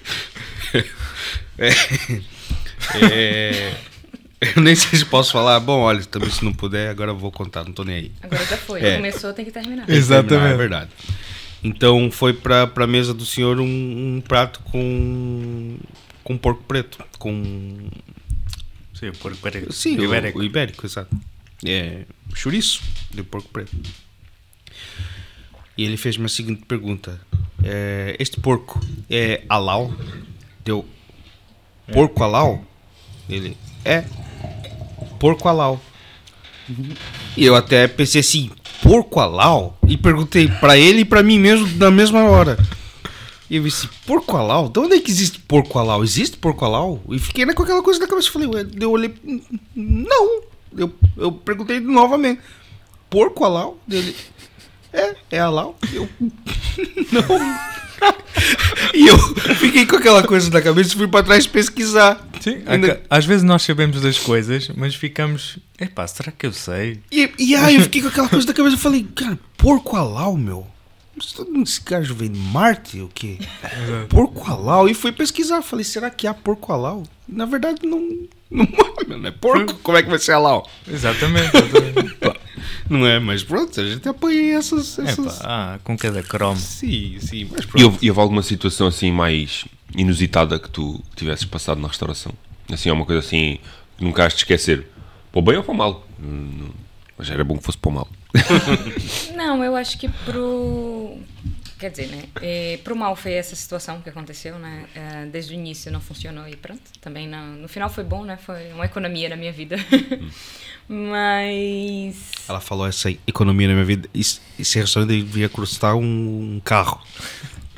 É, é, eu nem sei se posso falar. Bom, olha, também se não puder, agora vou contar, não tô nem aí. Agora já foi. É. Começou, tem que terminar. Exatamente. É verdade. Então foi pra, pra mesa do senhor um, um prato com. com porco preto. Com. Sim, por, por, Sim, o ibérico. ibérico, o ibérico exato. É, chouriço de porco preto. E ele fez-me a seguinte pergunta: é, Este porco é halal? Deu porco halal? Ele é porco halal. E eu até pensei assim: porco halal? E perguntei pra ele e pra mim mesmo na mesma hora. E eu disse, porco halal? De onde é que existe porco halal? Existe porco halal? E fiquei né, com aquela coisa na cabeça. Falei, ué, eu olhei, "N- não. eu, eu perguntei novamente: porco alau? Dele. É, é alau. Eu. Não. E eu fiquei com aquela coisa na cabeça e fui para trás pesquisar. Sim, Ainda- às vezes nós sabemos das coisas, mas ficamos. Epá, será que eu sei? E, e aí eu fiquei com aquela coisa na cabeça e falei, cara, porco alau, meu. Esse gajo vem de Marte, o quê? Porco alau. E fui pesquisar. Falei, será que há porco alau? Na verdade, não. Não, não é porco. Como é que vai ser alau? Exatamente. exatamente. Não é, mas pronto, a gente apanha essas. essas... Epá, ah, com cada cromo. Sim, sim, mas E pronto. houve, e houve alguma situação assim mais inusitada que tu tivesses passado na restauração? Assim, é uma coisa assim que nunca has de esquecer. Para o bem ou para o mal? Hum, Mas era bom que fosse para o mal. Não, eu acho que pro. Quer dizer, né? É, pro mal foi essa situação que aconteceu, né? É, desde o início não funcionou e pronto. Também não, no final foi bom, né? Foi uma economia na minha vida. Mas. Ela falou essa economia na minha vida. Esse, restaurante devia custar um, um carro.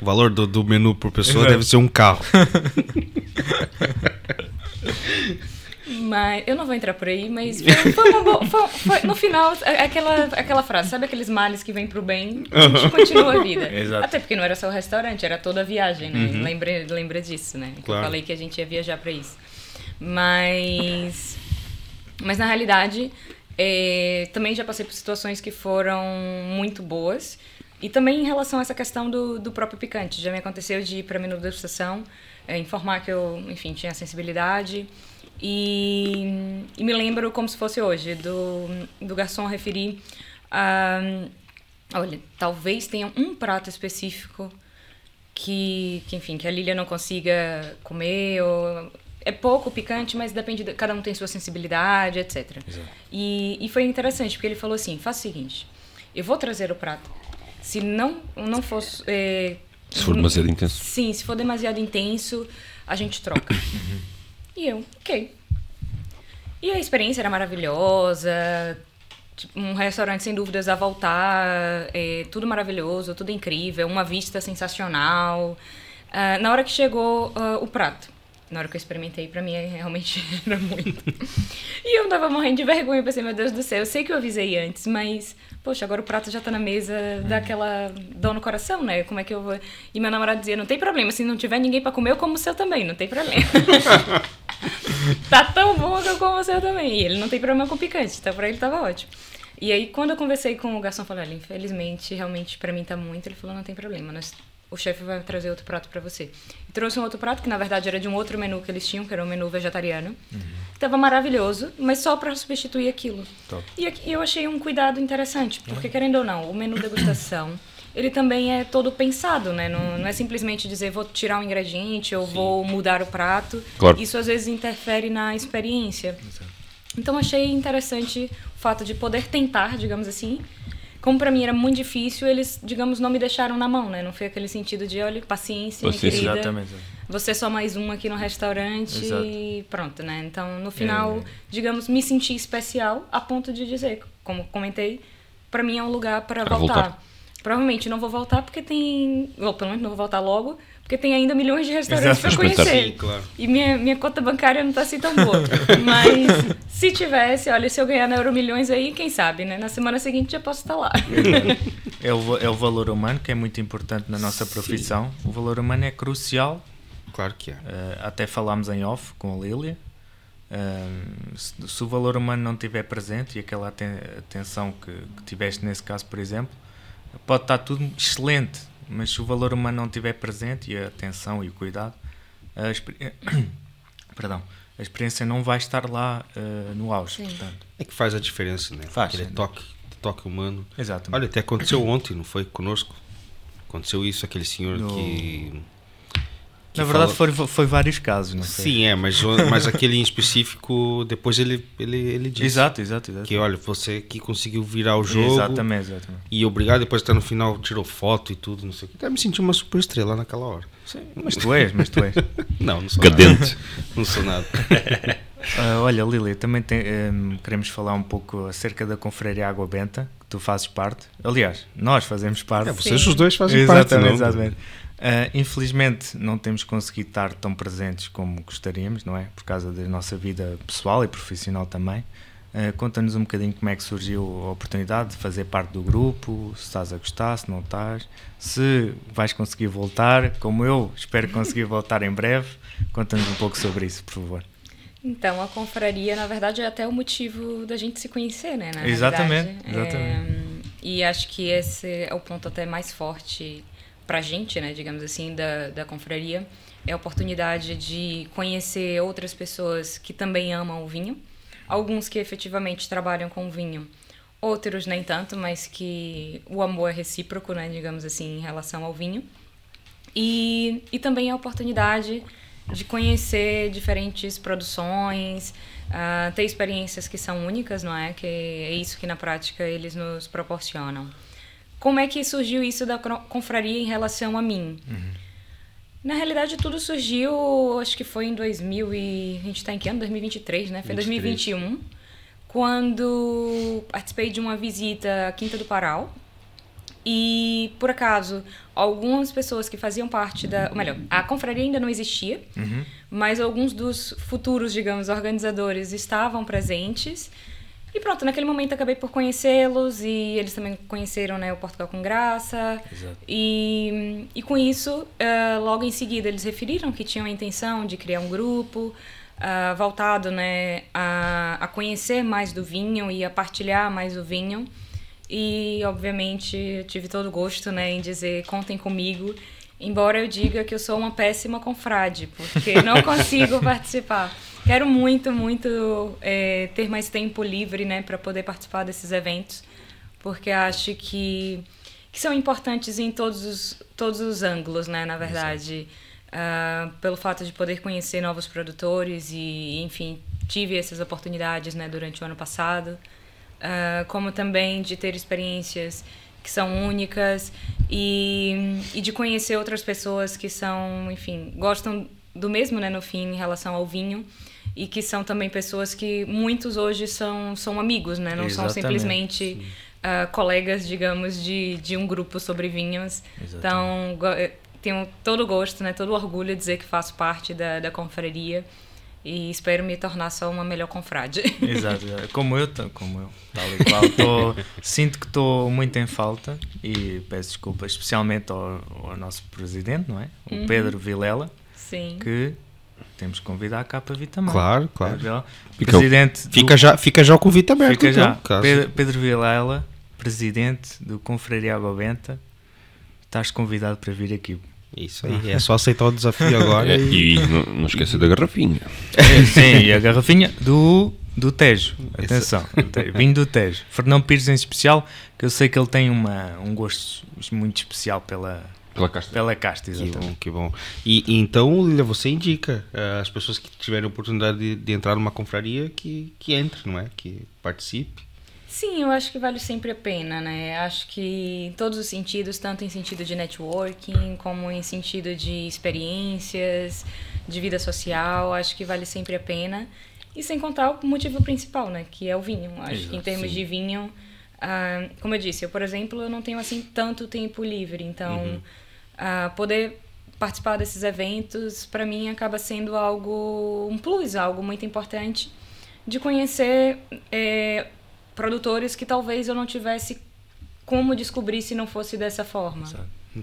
O valor do, do menu por pessoa Exato. deve ser um carro. Mas eu não vou entrar por aí, mas foi, foi uma boa. foi- foi- no final, a- aquela, aquela frase, sabe aqueles males que vêm pro bem? A gente continua a vida. Exato. Até porque não era só o restaurante, era toda a viagem, né? Lembra, lembra disso, né? Claro. Eu falei que a gente ia viajar pra isso. Mas. Mas na realidade, é, também já passei por situações que foram muito boas. E também em relação a essa questão do, do próprio picante. Já me aconteceu de ir para menu degustação, é, informar que eu, enfim, tinha sensibilidade. E, e me lembro como se fosse hoje, do, do garçom referir a. Olha, talvez tenha um prato específico que, que, enfim, que a Lilia não consiga comer ou é pouco picante, mas depende, de, cada um tem sua sensibilidade, etc. E, e foi interessante porque ele falou assim: faça o seguinte, eu vou trazer o prato. Se não não fosse é, Se for demasiado intenso. Sim, se for demasiado intenso, a gente troca. E eu, ok. E a experiência era maravilhosa. tipo, Um restaurante sem dúvidas a voltar, é, tudo maravilhoso, tudo incrível, uma vista sensacional. Ah, na hora que chegou ah, o prato, na hora que eu experimentei, pra mim realmente era muito. e eu tava morrendo de vergonha, pensei, meu Deus do céu, eu sei que eu avisei antes, mas, poxa, agora o prato já tá na mesa, dá aquela dor no coração, né? Como é que eu vou. E meu namorado dizia: não tem problema, se não tiver ninguém pra comer, eu como o seu também, não tem problema. tá tão bom que eu como o seu também. E ele não tem problema com picante, então pra ele tava ótimo. E aí, quando eu conversei com o garçom, falei: olha, infelizmente, realmente pra mim tá muito. Ele falou: não tem problema, nós o chefe vai trazer outro prato para você. Trouxe um outro prato que na verdade era de um outro menu que eles tinham, que era um menu vegetariano. Tava maravilhoso, mas só para substituir aquilo. Top. E aqui eu achei um cuidado interessante, porque querendo ou não, o menu degustação, ele também é todo pensado, né? Não, não é simplesmente dizer vou tirar um ingrediente ou vou mudar o prato. Claro. Isso às vezes interfere na experiência. Então achei interessante o fato de poder tentar, digamos assim. Como pra mim era muito difícil, eles, digamos, não me deixaram na mão, né? Não foi aquele sentido de, olha, paciência, minha querida. Exatamente. Você é só mais um aqui no restaurante Exato. e pronto, né? Então, no final, É. digamos, me senti especial a ponto de dizer, como comentei, pra mim é um lugar para voltar. voltar. Provavelmente não vou voltar porque tem, ou pelo menos não vou voltar logo, porque tem ainda milhões de restaurantes para conhecer. Sim, claro. E minha, minha conta bancária não tá assim tão boa. Mas se tivesse, olha, se eu ganhar na Euro Milhões aí, quem sabe, né? Na semana seguinte já posso estar lá. É o, é o valor humano que é muito importante na nossa profissão. O valor humano é crucial. Claro que é. eh, até falámos em off com a Lília. Eh, se, se o valor humano não estiver presente e aquela aten- atenção que, que tiveste nesse caso, por exemplo, pode estar tudo excelente, mas se o valor humano não estiver presente e a atenção e o cuidado, a, experi- perdão, a experiência não vai estar lá eh, no auge. É que faz a diferença, né? Faz, Aquele sim. toque, toque humano. Exatamente. Olha, até aconteceu ontem, não foi conosco? Aconteceu isso, aquele senhor No- que. Na verdade, fala- foi, foi vários casos, não sei. Sim, é, mas, mas aquele em específico, depois ele, ele, ele disse Exato, exato, exato. que, olha, você que conseguiu virar o jogo. Exatamente, exatamente. E obrigado, depois até no final tirou foto e tudo, não sei o que. Até me senti uma super estrela naquela hora. Mas tu és, mas tu és. Não, não sou Cadente. nada. Não sou nada. Ah, olha, Lili, também tem, ehm, queremos falar um pouco acerca da Confraria Água Benta, que tu fazes parte. Aliás, nós fazemos parte. É, vocês Sim. os dois fazem exatamente, parte, não? exatamente. Ah, infelizmente, não temos conseguido estar tão presentes como gostaríamos, não é? Por causa da nossa vida pessoal e profissional também. Uh, Conta-nos um bocadinho como é que surgiu a oportunidade de fazer parte do grupo, se estás a gostar, se não estás, se vais conseguir voltar, como eu espero conseguir voltar em breve. Conta-nos um pouco sobre isso, por favor. Então, a confraria, na verdade, é até o motivo da gente se conhecer, né? exatamente, exatamente. É, e acho que esse é o ponto até mais forte pra gente, né, digamos assim, da, da confraria, é a oportunidade de conhecer outras pessoas que também amam o vinho, alguns que efetivamente trabalham com vinho, outros nem tanto, mas que o amor é recíproco, né, digamos assim, em relação ao vinho. E, e também a oportunidade de conhecer diferentes produções, uh, ter experiências que são únicas, não é? Que é isso que na prática eles nos proporcionam. Como é que surgiu isso da confraria em relação a mim? Uhum. Na realidade, tudo surgiu, acho que foi em 2000 e... A gente está em que ano? 2023, né? Foi 23. 2021, quando participei de uma visita à Quinta do Paral, e, por acaso, algumas pessoas que faziam parte da. Ou melhor, a confraria ainda não existia, uhum. mas alguns dos futuros, digamos, organizadores estavam presentes. E pronto, naquele momento acabei por conhecê-los e eles também conheceram né, o Portugal com Graça. Exato. E, e com isso, uh, logo em seguida, eles referiram que tinham a intenção de criar um grupo uh, voltado né, a, a conhecer mais do vinho e a partilhar mais o vinho. E, obviamente, tive todo o gosto né, em dizer contem comigo, embora eu diga que eu sou uma péssima confrade, porque não consigo participar. Quero muito, muito é, ter mais tempo livre né, para poder participar desses eventos, porque acho que, que são importantes em todos os, todos os ângulos, né, na verdade. Uh, pelo fato de poder conhecer novos produtores e, enfim, tive essas oportunidades né, durante o ano passado uh, como também de ter experiências que são únicas e, e de conhecer outras pessoas que são, enfim, gostam do mesmo, né, no fim, em relação ao vinho e que são também pessoas que muitos hoje são, são amigos, né, não Exatamente. são simplesmente uh, colegas, digamos, de, de um grupo sobre vinhos. Exatamente. Então, eh, tenho todo o gosto, né, todo o orgulho de dizer que faço parte da, da confraria e espero me tornar só uma melhor confrade. Exato, como eu, como eu, tal e qual. Tô, sinto que estou muito em falta e peço desculpa especialmente ao, ao nosso presidente, não é? O uhum. Pedro Vilela. Sim. Que temos que convidar cá para vir também. Claro, claro. Fica, presidente fica, do, já, fica já o convite aberto. Fica então, já. Pedro, Pedro Vilela, presidente do Confraria Água Benta, estás convidado para vir aqui. Isso aí, é só aceitar o desafio agora. É, e, e não, não esqueça da garrafinha. É, sim, e a garrafinha do, do Tejo. Atenção, vinho do Tejo. Fernão Pires em especial, que eu sei que ele tem uma, um gosto muito especial pela, pela casta. Pela casta, exatamente. Que bom, que bom. E, e então, Lilia, você indica uh, as pessoas que tiverem a oportunidade de, de, entrar numa confraria que, que entre, não é? Que participe. Sim, eu acho que vale sempre a pena, né? Acho que em todos os sentidos, tanto em sentido de networking, como em sentido de experiências, de vida social, acho que vale sempre a pena. E sem contar o motivo principal, né? Que é o vinho. Acho Exato, que em termos sim. de vinho, uh, como eu disse, eu, por exemplo, eu não tenho assim tanto tempo livre, então uhum. uh, poder participar desses eventos, para mim, acaba sendo algo, um plus, algo muito importante de conhecer. Eh, produtores que talvez eu não tivesse como descobrir se não fosse dessa forma.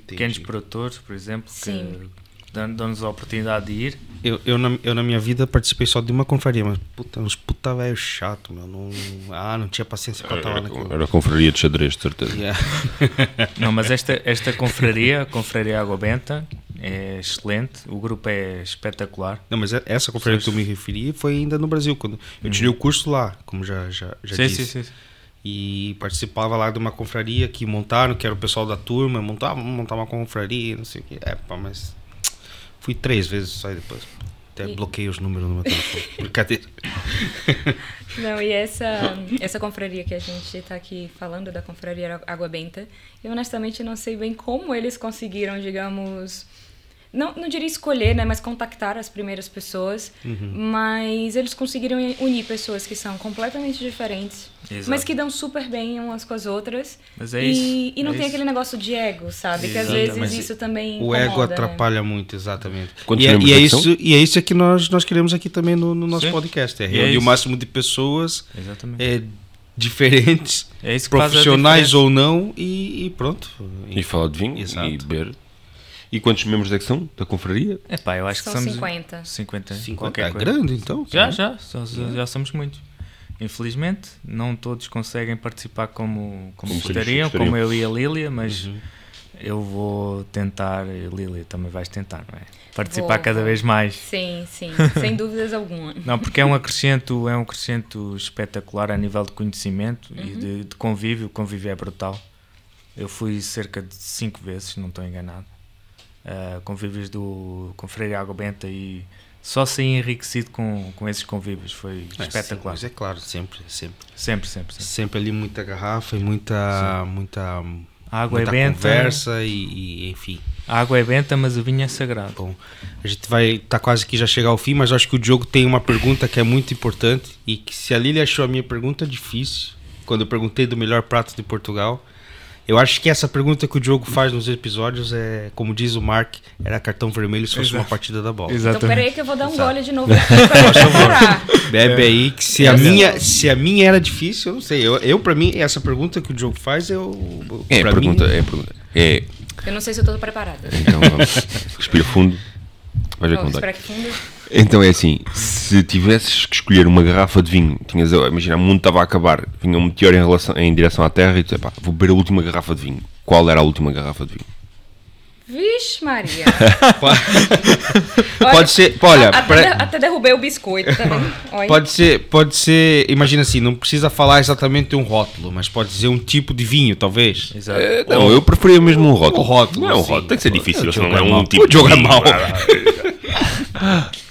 Pequenos produtores, por exemplo, Sim. que dão-nos a oportunidade de ir. Eu, eu, na, eu, na minha vida, participei só de uma confraria, mas puta, uns puta velho chato, meu. Não, ah, não tinha paciência para estar lá naquilo. Era a confraria de xadrez, de certeza. Yeah. não, mas esta, esta confraria, a Confraria Água Benta, é excelente, o grupo é espetacular. Não, mas é, essa conferência que tu me referi foi ainda no Brasil, quando eu tirei uhum. o curso lá, como já, já, já sim, disse. Sim, sim. E participava lá de uma confraria que montaram, que era o pessoal da turma, montava, montar uma confraria, não sei o que. É, pá, mas fui três vezes só depois. Até e... bloqueei os números no meu telefone. Brincadeira. Não, e essa, essa confraria que a gente está aqui falando, da confraria Água Benta, eu honestamente não sei bem como eles conseguiram, digamos, não, não diria escolher, né, mas contactar as primeiras pessoas, mas eles conseguiram unir pessoas que são completamente diferentes, Exato. mas que dão super bem umas com as outras. Mas é e, isso, e não é tem isso. aquele negócio de ego, sabe? Que às vezes isso também O ego incomoda, né? atrapalha muito, exatamente. E é, e, é isso, e é isso que nós, nós queremos aqui também no, no nosso Sim. podcast. É E é reunir o máximo de pessoas Exatamente. é, diferentes, É profissionais ou não, e, e pronto. E falar de vinho Exato. e beber. E quantos membros é que são da confraria? Epá, eu acho São que somos 50. 50, 50 qualquer é coisa. grande, então. Já, já, já, já somos muitos. Infelizmente, não todos conseguem participar como, como, Como gostariam, como eu e a Lília, mas Uhum. eu vou tentar, e a Lília também vais tentar, não é? Participar Vou, cada vez mais. Sim, sim, sem dúvidas alguma. Não, porque é um acrescento, é um acrescento espetacular a nível de conhecimento e Uhum. de, de convívio. O convívio é brutal. Eu fui cerca de cinco vezes, não estou enganado. Uh, convívios do Confraria Água Benta e só saí enriquecido com, com esses convívios. Foi É, espetacular. Mas é claro, sempre, sempre. Sempre, sempre, sempre. Sempre ali muita garrafa e muita, muita, A água muita é benta, conversa e, e, enfim. a água é benta, mas o vinho é sagrado. Bom, a gente vai tá quase que já chegar ao fim, mas acho que o Diogo tem uma pergunta que é muito importante e que se a Lili achou a minha pergunta difícil, quando eu perguntei do melhor prato de Portugal, eu acho que essa pergunta que o Diogo faz nos episódios é, como diz o Mark, era cartão vermelho se fosse Exato. uma partida da bola. Então peraí que eu vou dar um Exato. gole de novo aqui. Bebe aí, que se a, É. minha, se a minha era difícil, eu não sei. Eu, eu para mim, essa pergunta que o Diogo faz, eu. É a pra pergunta, mim- é a pergunta. É, Eu não sei se eu tô preparada. então vamos. Respira fundo. Vais ver Vamos como dá. que fundo. Então é assim, se tivesses que escolher uma garrafa de vinho, tinhas, imagina, o mundo estava a acabar, vinha um meteoro em, relação, em direção à Terra e tu, epá, vou beber a última garrafa de vinho. Qual era a última garrafa de vinho? Vixe, Maria. Pode ser. Olha, até, até derrubei o biscoito também. Olha. Pode ser, pode ser, imagina assim, não precisa falar exatamente um rótulo, mas pode dizer um tipo de vinho, talvez. Exato. Eh, não, eu preferia mesmo um rótulo. O rótulo, Não, é um rótulo, tem que ser difícil, senão não é é um tipo de é vinho. mau.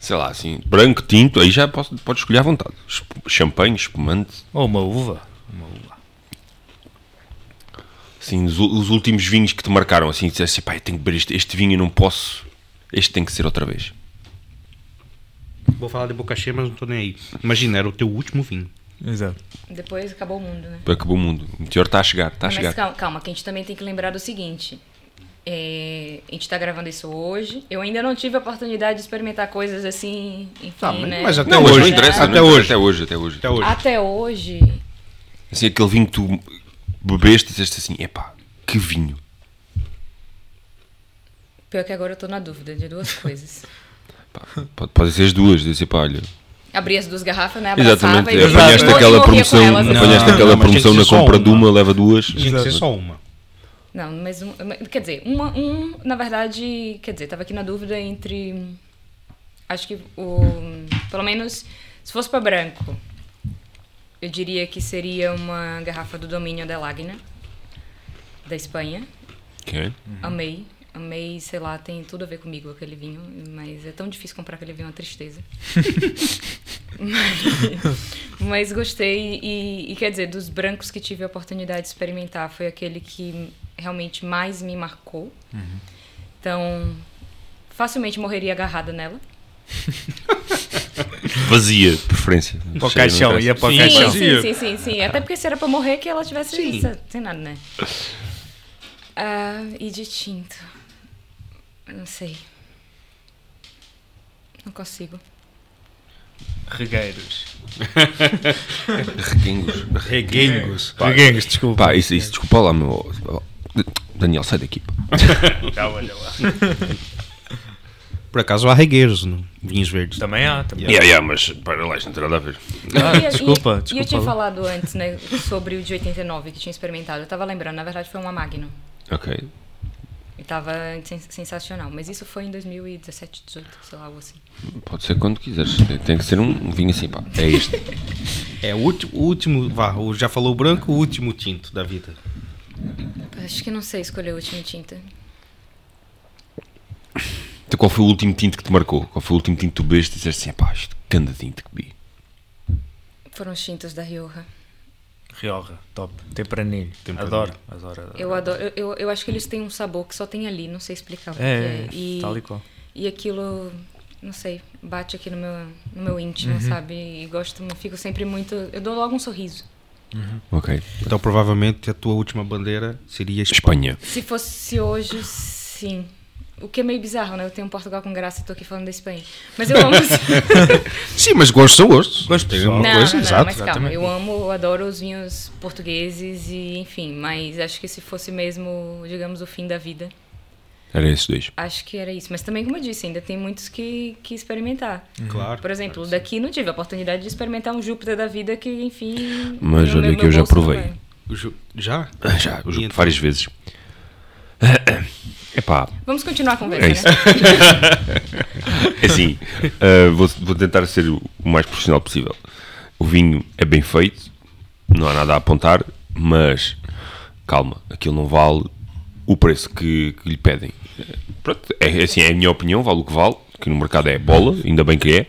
Sei lá, assim, branco, tinto, aí já posso, pode escolher à vontade. Esp- Champanhe, espumante. Ou uma uva. Uma uva. Assim, os, os últimos vinhos que te marcaram, assim, disseste assim, pá, eu tenho que beber este, este vinho, não posso. Este tem que ser outra vez. Vou falar de boca cheia, mas não tô nem aí. Imagina, era o teu último vinho. Exato. Depois acabou o mundo, né? Acabou o mundo. O meteoro está a chegar, está a Mas chegar. calma, calma, que a gente também tem que lembrar do seguinte. É, a gente tá gravando isso hoje. Eu ainda não tive a oportunidade de experimentar coisas assim, enfim, Tá, mas- né? mas até Não, hoje. não interessa, Até não interessa, hoje. Até hoje, até hoje. Até hoje. Até hoje, Assim, aquele vinho que tu bebeste e disseste assim, epá, que vinho. pior que agora eu tô na dúvida de duas coisas. Pode, pode ser as duas, dizer, pá, olha. Abri as duas garrafas, né? Abraçava Exatamente, e apanhaste aquela promoção, elas, apanhaste Não, aquela não, promoção na compra uma. de uma, leva duas. Tinha que ser só uma. Não, mas um, quer dizer, uma, um, na verdade, quer dizer, tava aqui na dúvida entre acho que o pelo menos se fosse para branco, eu diria que seria uma garrafa do Domínio de Lagna da Espanha. Ok. Amei, amei, sei lá, tem tudo a ver comigo aquele vinho, mas é tão difícil comprar aquele vinho, é uma tristeza. mas, mas gostei e, e, quer dizer, dos brancos que tive a oportunidade de experimentar, foi aquele que realmente mais me marcou. Então, facilmente morreria agarrada nela. Vazia, preferência. Para o caixão, ia para o Sim, Sim, caixão. sim, sim, sim, sim. Até porque se era pra morrer, que ela tivesse Sim. sem, sem nada, né? Ah, e de tinto. Não sei. Não consigo. Regueiros. Reguengos. Reguengos. Reguengos, desculpa. Pá, isso, isso, desculpa lá, meu. Daniel, sai daqui. olha lá. Por acaso há regueiros no vinhos verdes. Também há, também há. Yeah, yeah, mas para lá, isto não tem nada a ver. Ah, E- e- desculpa, E eu desculpa tinha falado antes, né, sobre o de 89 que tinha experimentado. Eu tava lembrando, na verdade foi uma Magnum. Ok. E tava sen- sensacional. Mas isso foi em 2017, 18, sei lá, algo assim. Pode ser quando quiseres. Tem- que ser um vinho assim, pá. É este. É o último, o último, vá, já falou o branco, o último tinto da vida. Acho que não sei escolher o último tinta. Então, qual foi o último tinto que te marcou? Qual foi o último tinto que tu bebeste e disseste assim, pá, isto canda tinto que bebi? Foram os tintos da Rioja. Rioja, top. Tempranilho. Tempranilho. Adoro, adoro, adoro. Eu adoro. Eu, eu, eu acho que eles têm um sabor que só tem ali, não sei explicar o que É, é. E, tal e qual. e aquilo, não sei, bate aqui no meu, no meu íntimo, Uhum. sabe? E gosto, fico sempre muito. Eu dou logo um sorriso. Ok. Então provavelmente a tua última bandeira seria Espanha. Espanha. Se fosse hoje, sim. O que é meio bizarro, né? Eu tenho Portugal com graça e tô aqui falando da Espanha. Mas eu amo. Sim, mas gostos são gostos. Gosto pessoal. uma não, coisa, não, exato. mas calma, exatamente. eu amo, eu adoro os vinhos portugueses e enfim, mas acho que se fosse mesmo, digamos, o fim da vida, Era esses dois. acho que era isso. Mas também, como eu disse, ainda tem muitos que, que experimentar. Claro. Por exemplo, daqui não tive a oportunidade de experimentar um Júpiter da vida que, enfim. Mas olha que eu já provei. O Ju- Já? Ah, Já, E jogo então? várias vezes. Epá, Vamos continuar a conversa, É isso. né? é assim, ah, vou, vou tentar ser o o mais profissional possível. O vinho é bem feito, não há nada a apontar, mas calma, aquilo não vale o preço que, que lhe pedem. Pronto, é assim, é a minha opinião, vale o que vale, que no mercado é bola, ainda bem que é,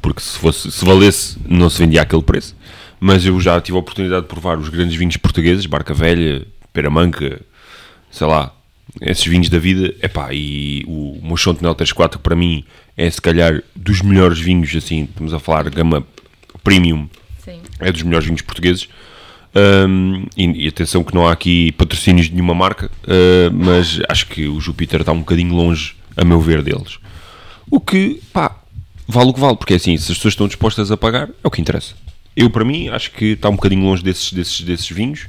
porque se, fosse, se valesse não se vendia aquele preço. Mas eu já tive a oportunidade de provar os grandes vinhos portugueses, Barca Velha, Peramanca, sei lá, esses vinhos da vida, epá, e o Mochon Tonel 34 para mim é se calhar dos melhores vinhos, assim, estamos a falar gama premium, Sim. é dos melhores vinhos portugueses. Hum, e, e atenção que não há aqui patrocínios de nenhuma marca, ah, mas acho que o Júpiter está um bocadinho longe, a meu ver, deles. O que, pá, vale o que vale, porque é assim, se as pessoas estão dispostas a pagar, é o que interessa. Eu, para mim, acho que está um bocadinho longe desses, desses, desses vinhos,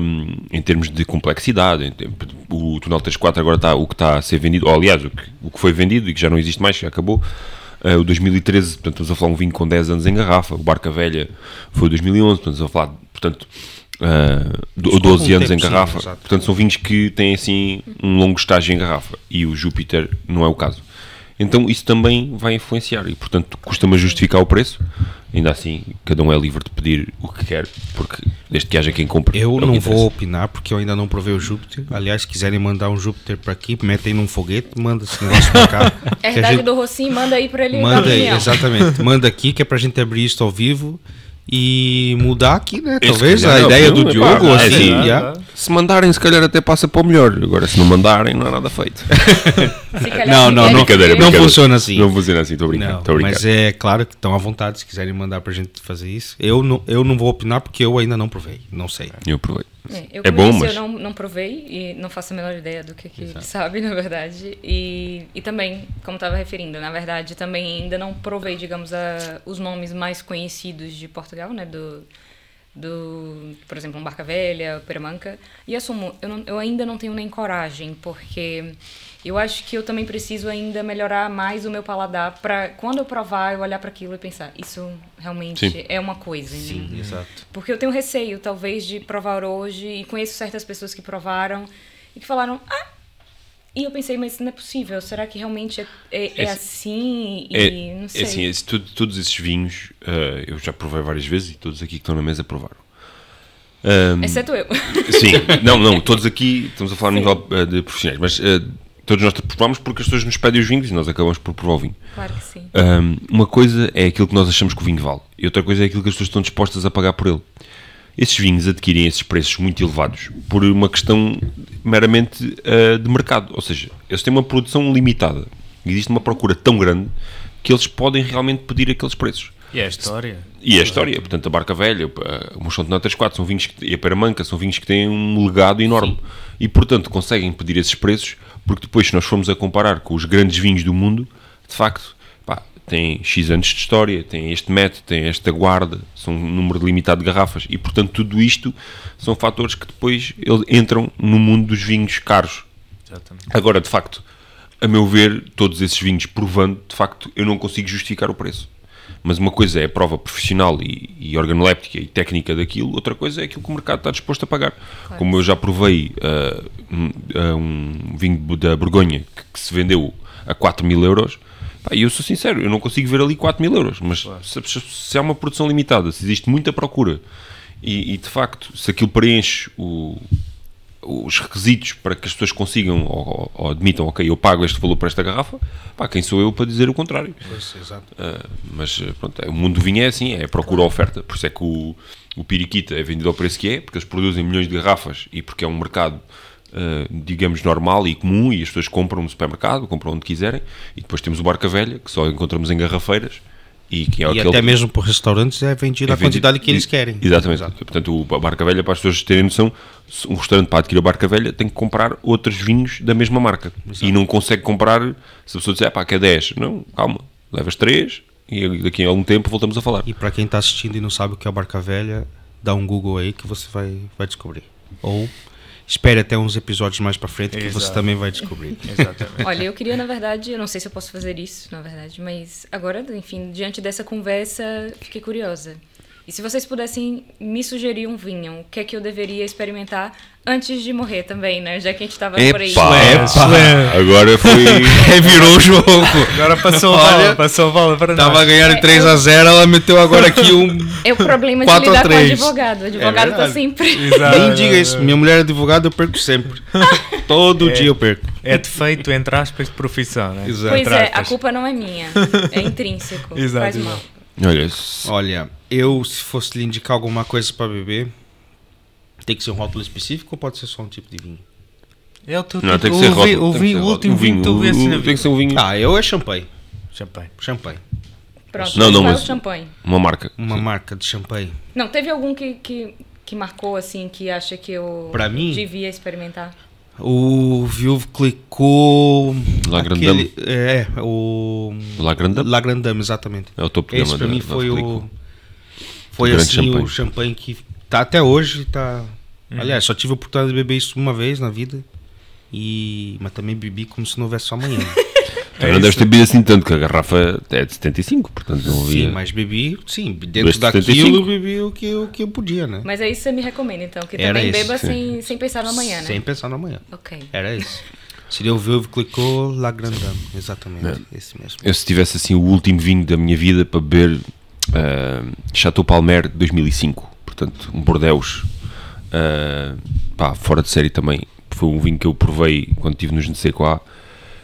hum, em termos de complexidade. em tem- o Tonel 34 agora está o que está a ser vendido, ou aliás, o que, o que foi vendido e que já não existe mais, que acabou. Ah, o 2013, portanto, estamos a falar um vinho com 10 anos em garrafa. O Barca Velha foi o 2011, portanto, estamos a falar, portanto, Isso com 12 um anos em sim, garrafa. exato. Portanto, são vinhos que têm assim um longo estágio em garrafa e o Júpiter não é o caso. Então isso também vai influenciar e, portanto, custa-me a justificar o preço. Ainda assim, cada um é livre de pedir o que quer, porque desde que haja quem compre. é Eu que não interessa. vou opinar porque eu ainda não provei o Júpiter. Aliás, se quiserem mandar um Júpiter para aqui, metem num foguete, manda esse negócio para cá. que a Herdade gente- do Rocinho, manda aí pra ele Manda aí, opinião. exatamente. Manda aqui que é pra gente abrir isso ao vivo e mudar aqui, né? Talvez calhar a é a ideia do é Diogo, é assim, assim, já. Se mandarem, se calhar até passa para o melhor. Agora, se não mandarem, não há nada feito. Calhar Não, não, é não, brincadeira, não brincadeira. funciona assim. Não funciona assim, estou a a brincar. mas é claro que estão à vontade se quiserem mandar pra gente fazer isso. Eu não, eu não vou opinar porque eu ainda não provei, não sei. Eu É, eu, É bom, mas- eu não, não provei e não faço a menor ideia do que, que ele sabe, na verdade. E, e também, como estava referindo, na verdade, também ainda não provei, digamos, a, os nomes mais conhecidos de Portugal, né? Do, do por exemplo, um Barca Velha, Peramanca. E assumo, eu, não- eu ainda não tenho nem coragem, porque eu acho que eu também preciso ainda melhorar mais o meu paladar para quando eu provar, eu olhar para aquilo e pensar, isso realmente Sim. é uma coisa. né? exato. Porque eu tenho receio, talvez, de provar hoje, e conheço certas pessoas que provaram e que falaram, ah! E eu pensei, mas não é possível, será que realmente é, é, é É- assim? E É, não é sei. assim, esse- tudo- todos esses vinhos eh, eu já provei várias vezes e todos aqui que estão na mesa provaram. Ahm, Exceto eu. Sim, não, não, todos aqui estamos a falar a nível eh, de profissionais, mas eh, todos nós provamos porque as pessoas nos pedem os vinhos e nós acabamos por provar o vinho. claro que sim. Ahm, uma coisa é aquilo que nós achamos que o vinho vale e outra coisa é aquilo que as pessoas estão dispostas a pagar por ele. Esses vinhos adquirem esses preços muito elevados por uma questão meramente ah, de mercado, ou seja, eles têm uma produção limitada. Existe uma procura tão grande que eles podem realmente pedir aqueles preços. E é a história. E a história, portanto, a Barca Velha, o- o Mochão de Notas 4, são vinhos que, e a Peramanca são vinhos que têm um legado enorme. E, portanto, conseguem pedir esses preços, porque depois, se nós formos a comparar com os grandes vinhos do mundo, de facto, tem X anos de história, tem este método, tem esta guarda, são um número limitado de garrafas. E, portanto, tudo isto são fatores que depois entram no mundo dos vinhos caros. Exatamente. Agora, de facto, a meu ver, todos esses vinhos provando, de facto, eu não consigo justificar o preço. Mas uma coisa é a prova profissional e, e organoléptica e técnica daquilo, outra coisa é aquilo que o mercado está disposto a pagar. Como eu já provei ah, um, um vinho da Borgonha que, que se vendeu a 4 mil euros, e eu sou sincero, eu não consigo ver ali 4 mil euros. Mas se, se- se há uma produção limitada, se existe muita procura e, e, de facto, se aquilo preenche o, os requisitos para que as pessoas consigam ou, ou admitam, ok, eu pago este valor para esta garrafa, pá, quem sou eu para dizer o contrário? Pois. Uh, mas uh, pronto, é, o mundo do vinho é assim, é procura-oferta, por isso é que o, o Piriquita é vendido ao preço que é, porque eles produzem milhões de garrafas e porque é um mercado, uh, digamos, normal e comum e as pessoas compram no supermercado, compram onde quiserem, e depois temos o Barca Velha, que só encontramos em garrafeiras, e que é E aquele até mesmo por restaurantes é vendido é a quantidade vendido- que eles querem. Exatamente. Portanto, o- a Barca Velha, para as pessoas terem noção, um restaurante para adquirir a Barca Velha tem que comprar outros vinhos da mesma marca. E não consegue comprar, se a pessoa disser, pá, que é 10. Não, calma, levas 3 e daqui a algum tempo voltamos a falar. E para quem está assistindo e não sabe o que é o Barca Velha, dá um Google aí que você vai, vai descobrir. Ou espere até uns episódios mais para frente que você Exato. também vai descobrir. Exatamente. Olha, eu queria, na verdade, eu não sei se eu posso fazer isso, na verdade, mas agora, enfim, diante dessa conversa, fiquei curiosa. E se vocês pudessem me sugerir um vinho, o que é que eu deveria experimentar antes de morrer também, né? Já que a gente tava por aí. Epa! Agora foi. Revirou o jogo. Agora passou a Olha, bola, passou a bola para Tava nós. ganhando 3 a 0 ela meteu agora aqui um. É o problema de 4 a lidar com o 3. advogado. O advogado tá verdade. sempre. Exato. Nem diga isso. Minha mulher é advogada, eu perco sempre. Todo dia eu perco. É defeito, entre aspas, de profissão, né? Exato. Pois Entre é, a culpa não é minha. É intrínseco. Exato, Faz exato. Olha, Olha, eu se fosse lhe indicar alguma coisa para beber, tem que ser um rótulo específico ou pode ser só um tipo de vinho? É o teu não, tipo- tem que ser o, vi- rótulo, o, tem que vi- ser o rótulo. último Um vinho que tu o- vês o- na Tem que vida. ser um vinho. Ah, eu é champanhe. Champanhe. Champanhe. Pronto, Não, não, qual é mas- o champanhe? Uma marca. Uma marca de champanhe. Não, teve algum que, que, que marcou, assim, que acha que eu Pra mim? devia experimentar? O Viúvo clicou. La aquele- É, o. La Grande Dame? La Grande Dame, exatamente. É o topo Esse da- mim foi o. Foi assim champanhe. o champanhe que tá até hoje, tá. Uhum. Aliás, só tive a oportunidade de beber isso uma vez na vida. E. Mas também bebi como se não houvesse amanhã. Também não deves ter bebido assim tanto, que a garrafa é de 75, portanto não havia. sim, mas bebi, sim, dentro daquilo 75. eu bebi o que, eu- o que eu podia, né? Mas é isso que você me recomenda, então, que Era também esse, beba sem, sem pensar no amanhã, né? Sem pensar no amanhã. Ok. Era isso. Seria o Viúvo clicou La Grande Dame, exatamente. Esse mesmo. Eu se tivesse assim o último vinho da minha vida para beber ah, Chateau Palmer 2005, portanto um Bordeaux ah, pá, fora de série também. Foi um vinho que eu provei quando estive nos NCQA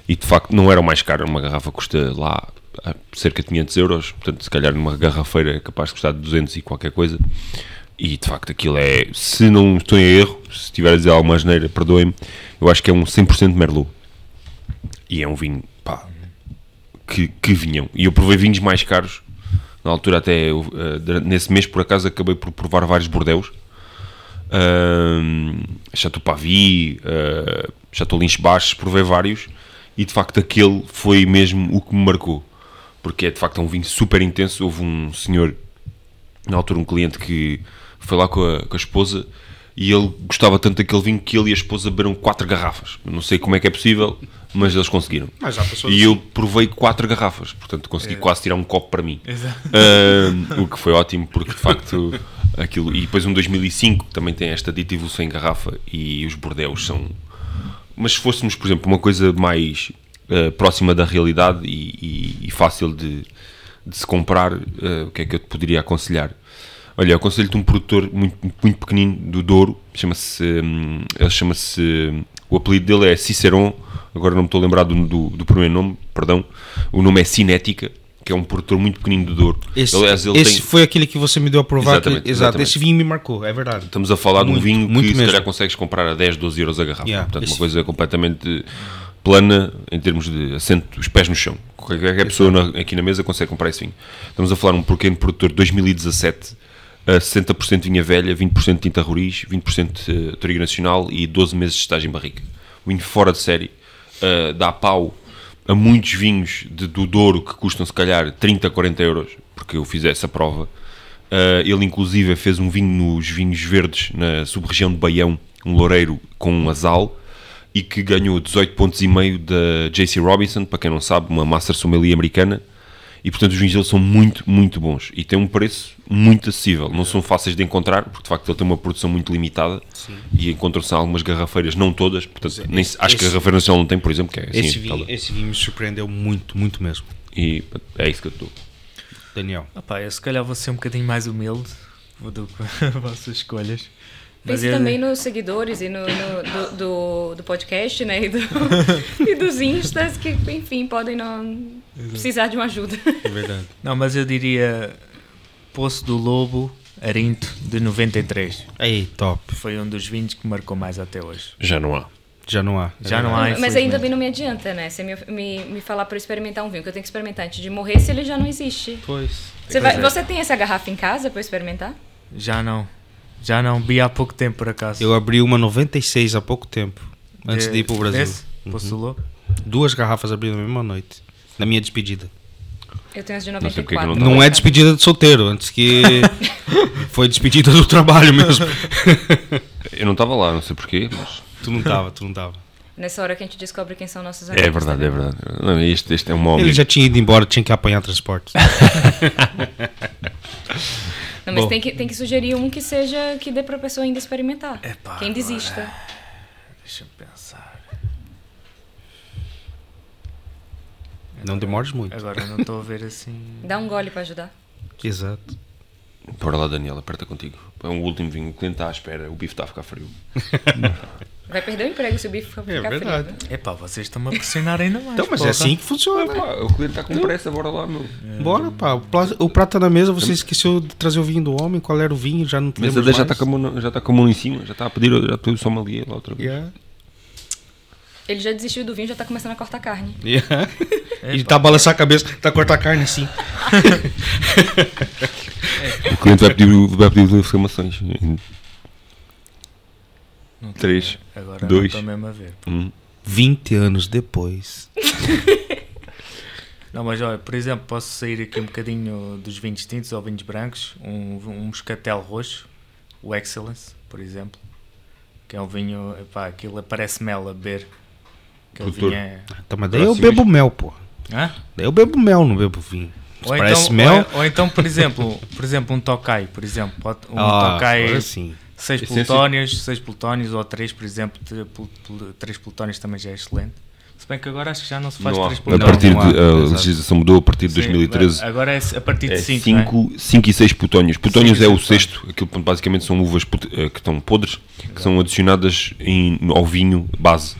e de facto não era o mais caro, uma garrafa custa lá ah, cerca de 500 euros, portanto se calhar numa garrafeira é capaz de custar 200 e qualquer coisa. E de facto aquilo é, se não estou em erro, se estiver a dizer alguma asneira, perdoem-me, eu acho que é um 100% Merlot. E é um vinho, pá, que, que vinham. E eu provei vinhos mais caros. Na altura, até durante- nesse mês, por acaso, acabei por provar vários bordeus. Um, Chateau Pavie, uh, Chateau Lynch Baixos, provei vários. E de facto, aquele foi mesmo o que me marcou. Porque é de facto um vinho super intenso. Houve um senhor, na altura, um cliente que foi lá com a, com a esposa. E ele gostava tanto daquele vinho que ele e a esposa beberam quatro garrafas. Não sei como é que é possível, mas eles conseguiram. Mas pessoas E assim. eu provei quatro garrafas, portanto consegui quase tirar um copo para mim. Ah, o que foi ótimo, porque de facto aquilo. E depois um 2005 que também tem esta dita evolução em garrafa e os bordeus são. Mas se fôssemos, por exemplo, uma coisa mais ah, próxima da realidade e, e- e fácil de, de se comprar, ah, o que é que eu te poderia aconselhar? Olha, eu aconselho-te um produtor muito, muito pequenino do Douro, chama-se. hum, ele chama-se. O apelido dele é Ciceron, agora não me estou a lembrar do, do, do primeiro nome, perdão. O nome é Cinética, que é um produtor muito pequenino do Douro. Esse, Aliás, ele esse tem- foi aquele que você me deu a provar. que- Exatamente, exato, exatamente. esse vinho me marcou, é verdade. Estamos a falar de um Muito, vinho muito que se mesmo. calhar consegues comprar a 10, 12 euros a garrafa. Yeah, Portanto, uma esse- coisa completamente plana em termos de assento, os pés no chão. Qualquer pessoa na- aqui na mesa consegue comprar esse vinho. Estamos a falar de um pequeno produtor de 2017, a 60% vinha velha, 20% de tinta roriz, 20% de trigo nacional e 12 meses de estágio em barrica. Vinho fora de série, uh, dá pau a muitos vinhos de, do Douro que custam se calhar 30, 40 euros, porque eu fiz essa prova. Uh, ele inclusive fez um vinho nos vinhos verdes na sub-região de Baião, um loureiro com um azal, e que ganhou 18 pontos e meio da JC Robinson, para quem não sabe, uma Master Sommelier americana. E portanto os vinhos dele são muito, muito bons e têm um preço muito acessível. Não são fáceis de encontrar, porque de facto ele tem uma produção muito limitada e encontram-se em algumas garrafeiras, não todas. Portanto, nem, se- acho que a esse- garrafeira nacional não tem, por exemplo, que é assim. esse, vinho, tal- esse vinho me surpreendeu muito, muito mesmo. E é isso que eu estou. Daniel. Opá, eu se calhar vou ser um bocadinho mais humilde do que as vossas escolhas. Mas Pense também nos seguidores e no, no- do, do, do podcast, né? E, do- e dos instas que, enfim, podem não precisar de uma ajuda. É verdade. Não, mas eu diria Poço do Lobo, Arinto, de 93. Aí, top. Foi um dos vinhos que marcou mais até hoje. Já não há. Já não há. Já não há, Mas infelizmente. também não me adianta, né? Você me, me, me falar para eu experimentar um vinho que eu tenho que experimentar antes de morrer se ele já não existe. Pois. Você, Pois vai, é. você tem essa garrafa em casa para eu experimentar? Já não. Já não. Vi há pouco tempo, por acaso. Eu abri uma 96 há pouco tempo. Antes de, ir pro Brasil. Desse? Poço do Lobo? Duas garrafas abri na mesma noite. Na minha despedida. Eu tenho as de sei porque que 94. não Não é Cara. despedida de solteiro, antes que. Foi despedida do trabalho mesmo. Eu não estava lá, não sei porquê, mas. tu não tava, tu não tava. Nessa hora que a gente descobre quem são nossos amigos. É verdade, é verdade. Não, este, este é um mau Ele já tinha ido embora, tinha que apanhar transporte. Não, mas Bom. tem que, tem que sugerir um que seja que dê pra pessoa ainda experimentar. Epá, Quem desista. Deixa eu pensar. Não demores muito. Agora não estou a ver assim. Dá um gole pra ajudar. Exato. Bora lá, Daniela, aperta contigo. É um último vinho, o cliente está à espera, o bife está a ficar frio. Vai perder o emprego se o bife ficar É frio. verdade. né? Epá, vocês estão-me a pressionar ainda mais. Então, mas é porra. assim que funciona. Pá, o cliente está com pressa, bora lá, meu. Bora, pá. O, o prato tá na mesa, você esqueceu de trazer o vinho do homem. Qual era o vinho? Já não te Mas já mais? está com, a mão na- já está com a mão em cima, já está a pedir, já pediu só uma ali lá outra vez. Yeah. Ele já desistiu do vinho já tá começando a cortar carne. Yeah. E tá a balançar a cabeça, tá a cortar a carne assim. O cliente vai pedir, o- vai pedir informações. Não tô Três, a ver. Agora dois. não estou mesmo a ver. Hum. 20 anos depois. Não, mas olha, por exemplo, posso sair aqui um bocadinho dos vinhos tintos ou vinhos brancos. Um, um moscatel roxo, o Excellence, por exemplo. Que é um vinho, epá, aquilo parece mel a beber. Aquele Produtor. vinho é. Tá, mas daí eu Próximo. bebo mel, pô. Hã? Daí eu bebo mel, não bebo vinho. Se Ou parece então, mel. Ou, ou então, por exemplo, por exemplo, um Tokai, por exemplo, pode- um ah, Tokai agora sim. 6 Essência- plutónios, 6 plutónios ou 3, por exemplo, 3 plutónios também já é excelente. Se bem que agora acho que já não se faz Não há. 3 A plutónios. partir não há, de, a exato. legislação mudou a partir de Sim, 2013. Agora é a partir de É 5, 5 cinco e 6 plutónios. Plutónios é o seis sexto, aquilo que basicamente são uvas eh, que estão podres, que são adicionadas em- ao vinho base.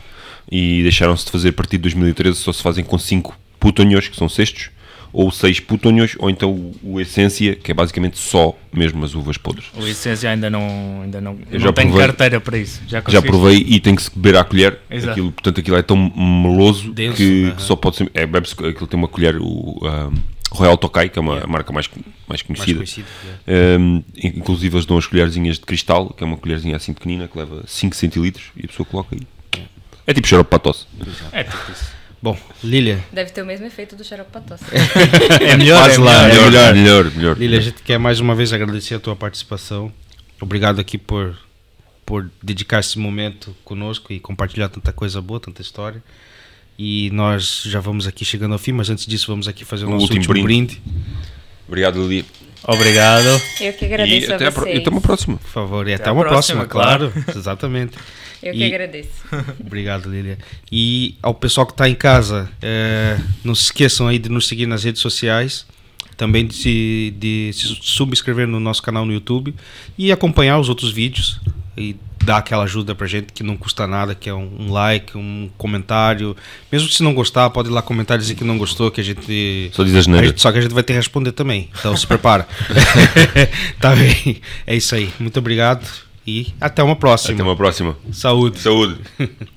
E deixaram-se de fazer a partir de 2013, só se fazem com 5 plutónios, que são sextos, ou 6 plutónios, ou então o, o essência, que é basicamente só mesmo as uvas podres. O essência ainda não, ainda não, Eu não tenho carteira para isso. Já, Já provei e tem que se beber à colher. Exato. Aquilo, portanto, aquilo é tão meloso Denso, que, aham. que só pode ser. É, bebe-se- aquilo tem uma colher, o Royal Tokai, que é uma marca mais, mais Mais conhecida. conhecido. yeah. Um, inclusive eles dão as colherzinhas de cristal, que é uma colherzinha assim pequenina, que leva 5 centilitros e a pessoa coloca aí. É tipo xarope para tosse. É tipo isso. Bom, Lilia. Deve ter o mesmo efeito do xarope pra tosse. É melhor, Faz é lá, melhor. é melhor. melhor, melhor. Lilia, a gente quer mais uma vez agradecer a tua participação. Obrigado aqui por, por dedicar esse momento conosco e compartilhar tanta coisa boa, tanta história. E nós já vamos aqui chegando ao fim, mas antes disso vamos aqui fazer o Um nosso último último brinde. Obrigado, Lili. Obrigado. Eu que agradeço E a até, a vocês. e até uma próxima. Por favor, e até, a uma próxima, próxima, claro. Exatamente. Eu que E- agradeço. Obrigado, Lilia. E ao pessoal que está em casa, é, não se esqueçam aí de nos seguir nas redes sociais, também de se, de se subscrever no nosso canal no YouTube e acompanhar os outros vídeos e dar aquela ajuda pra gente que não custa nada, que é um, like, um comentário. Mesmo que se não gostar, pode ir lá comentar e dizer que não gostou, que a gente. Só diz as gente- Só que a gente vai ter que responder também. Então se prepara. tá bem. É isso aí. Muito obrigado e até uma próxima. Até uma próxima. Saúde. Saúde.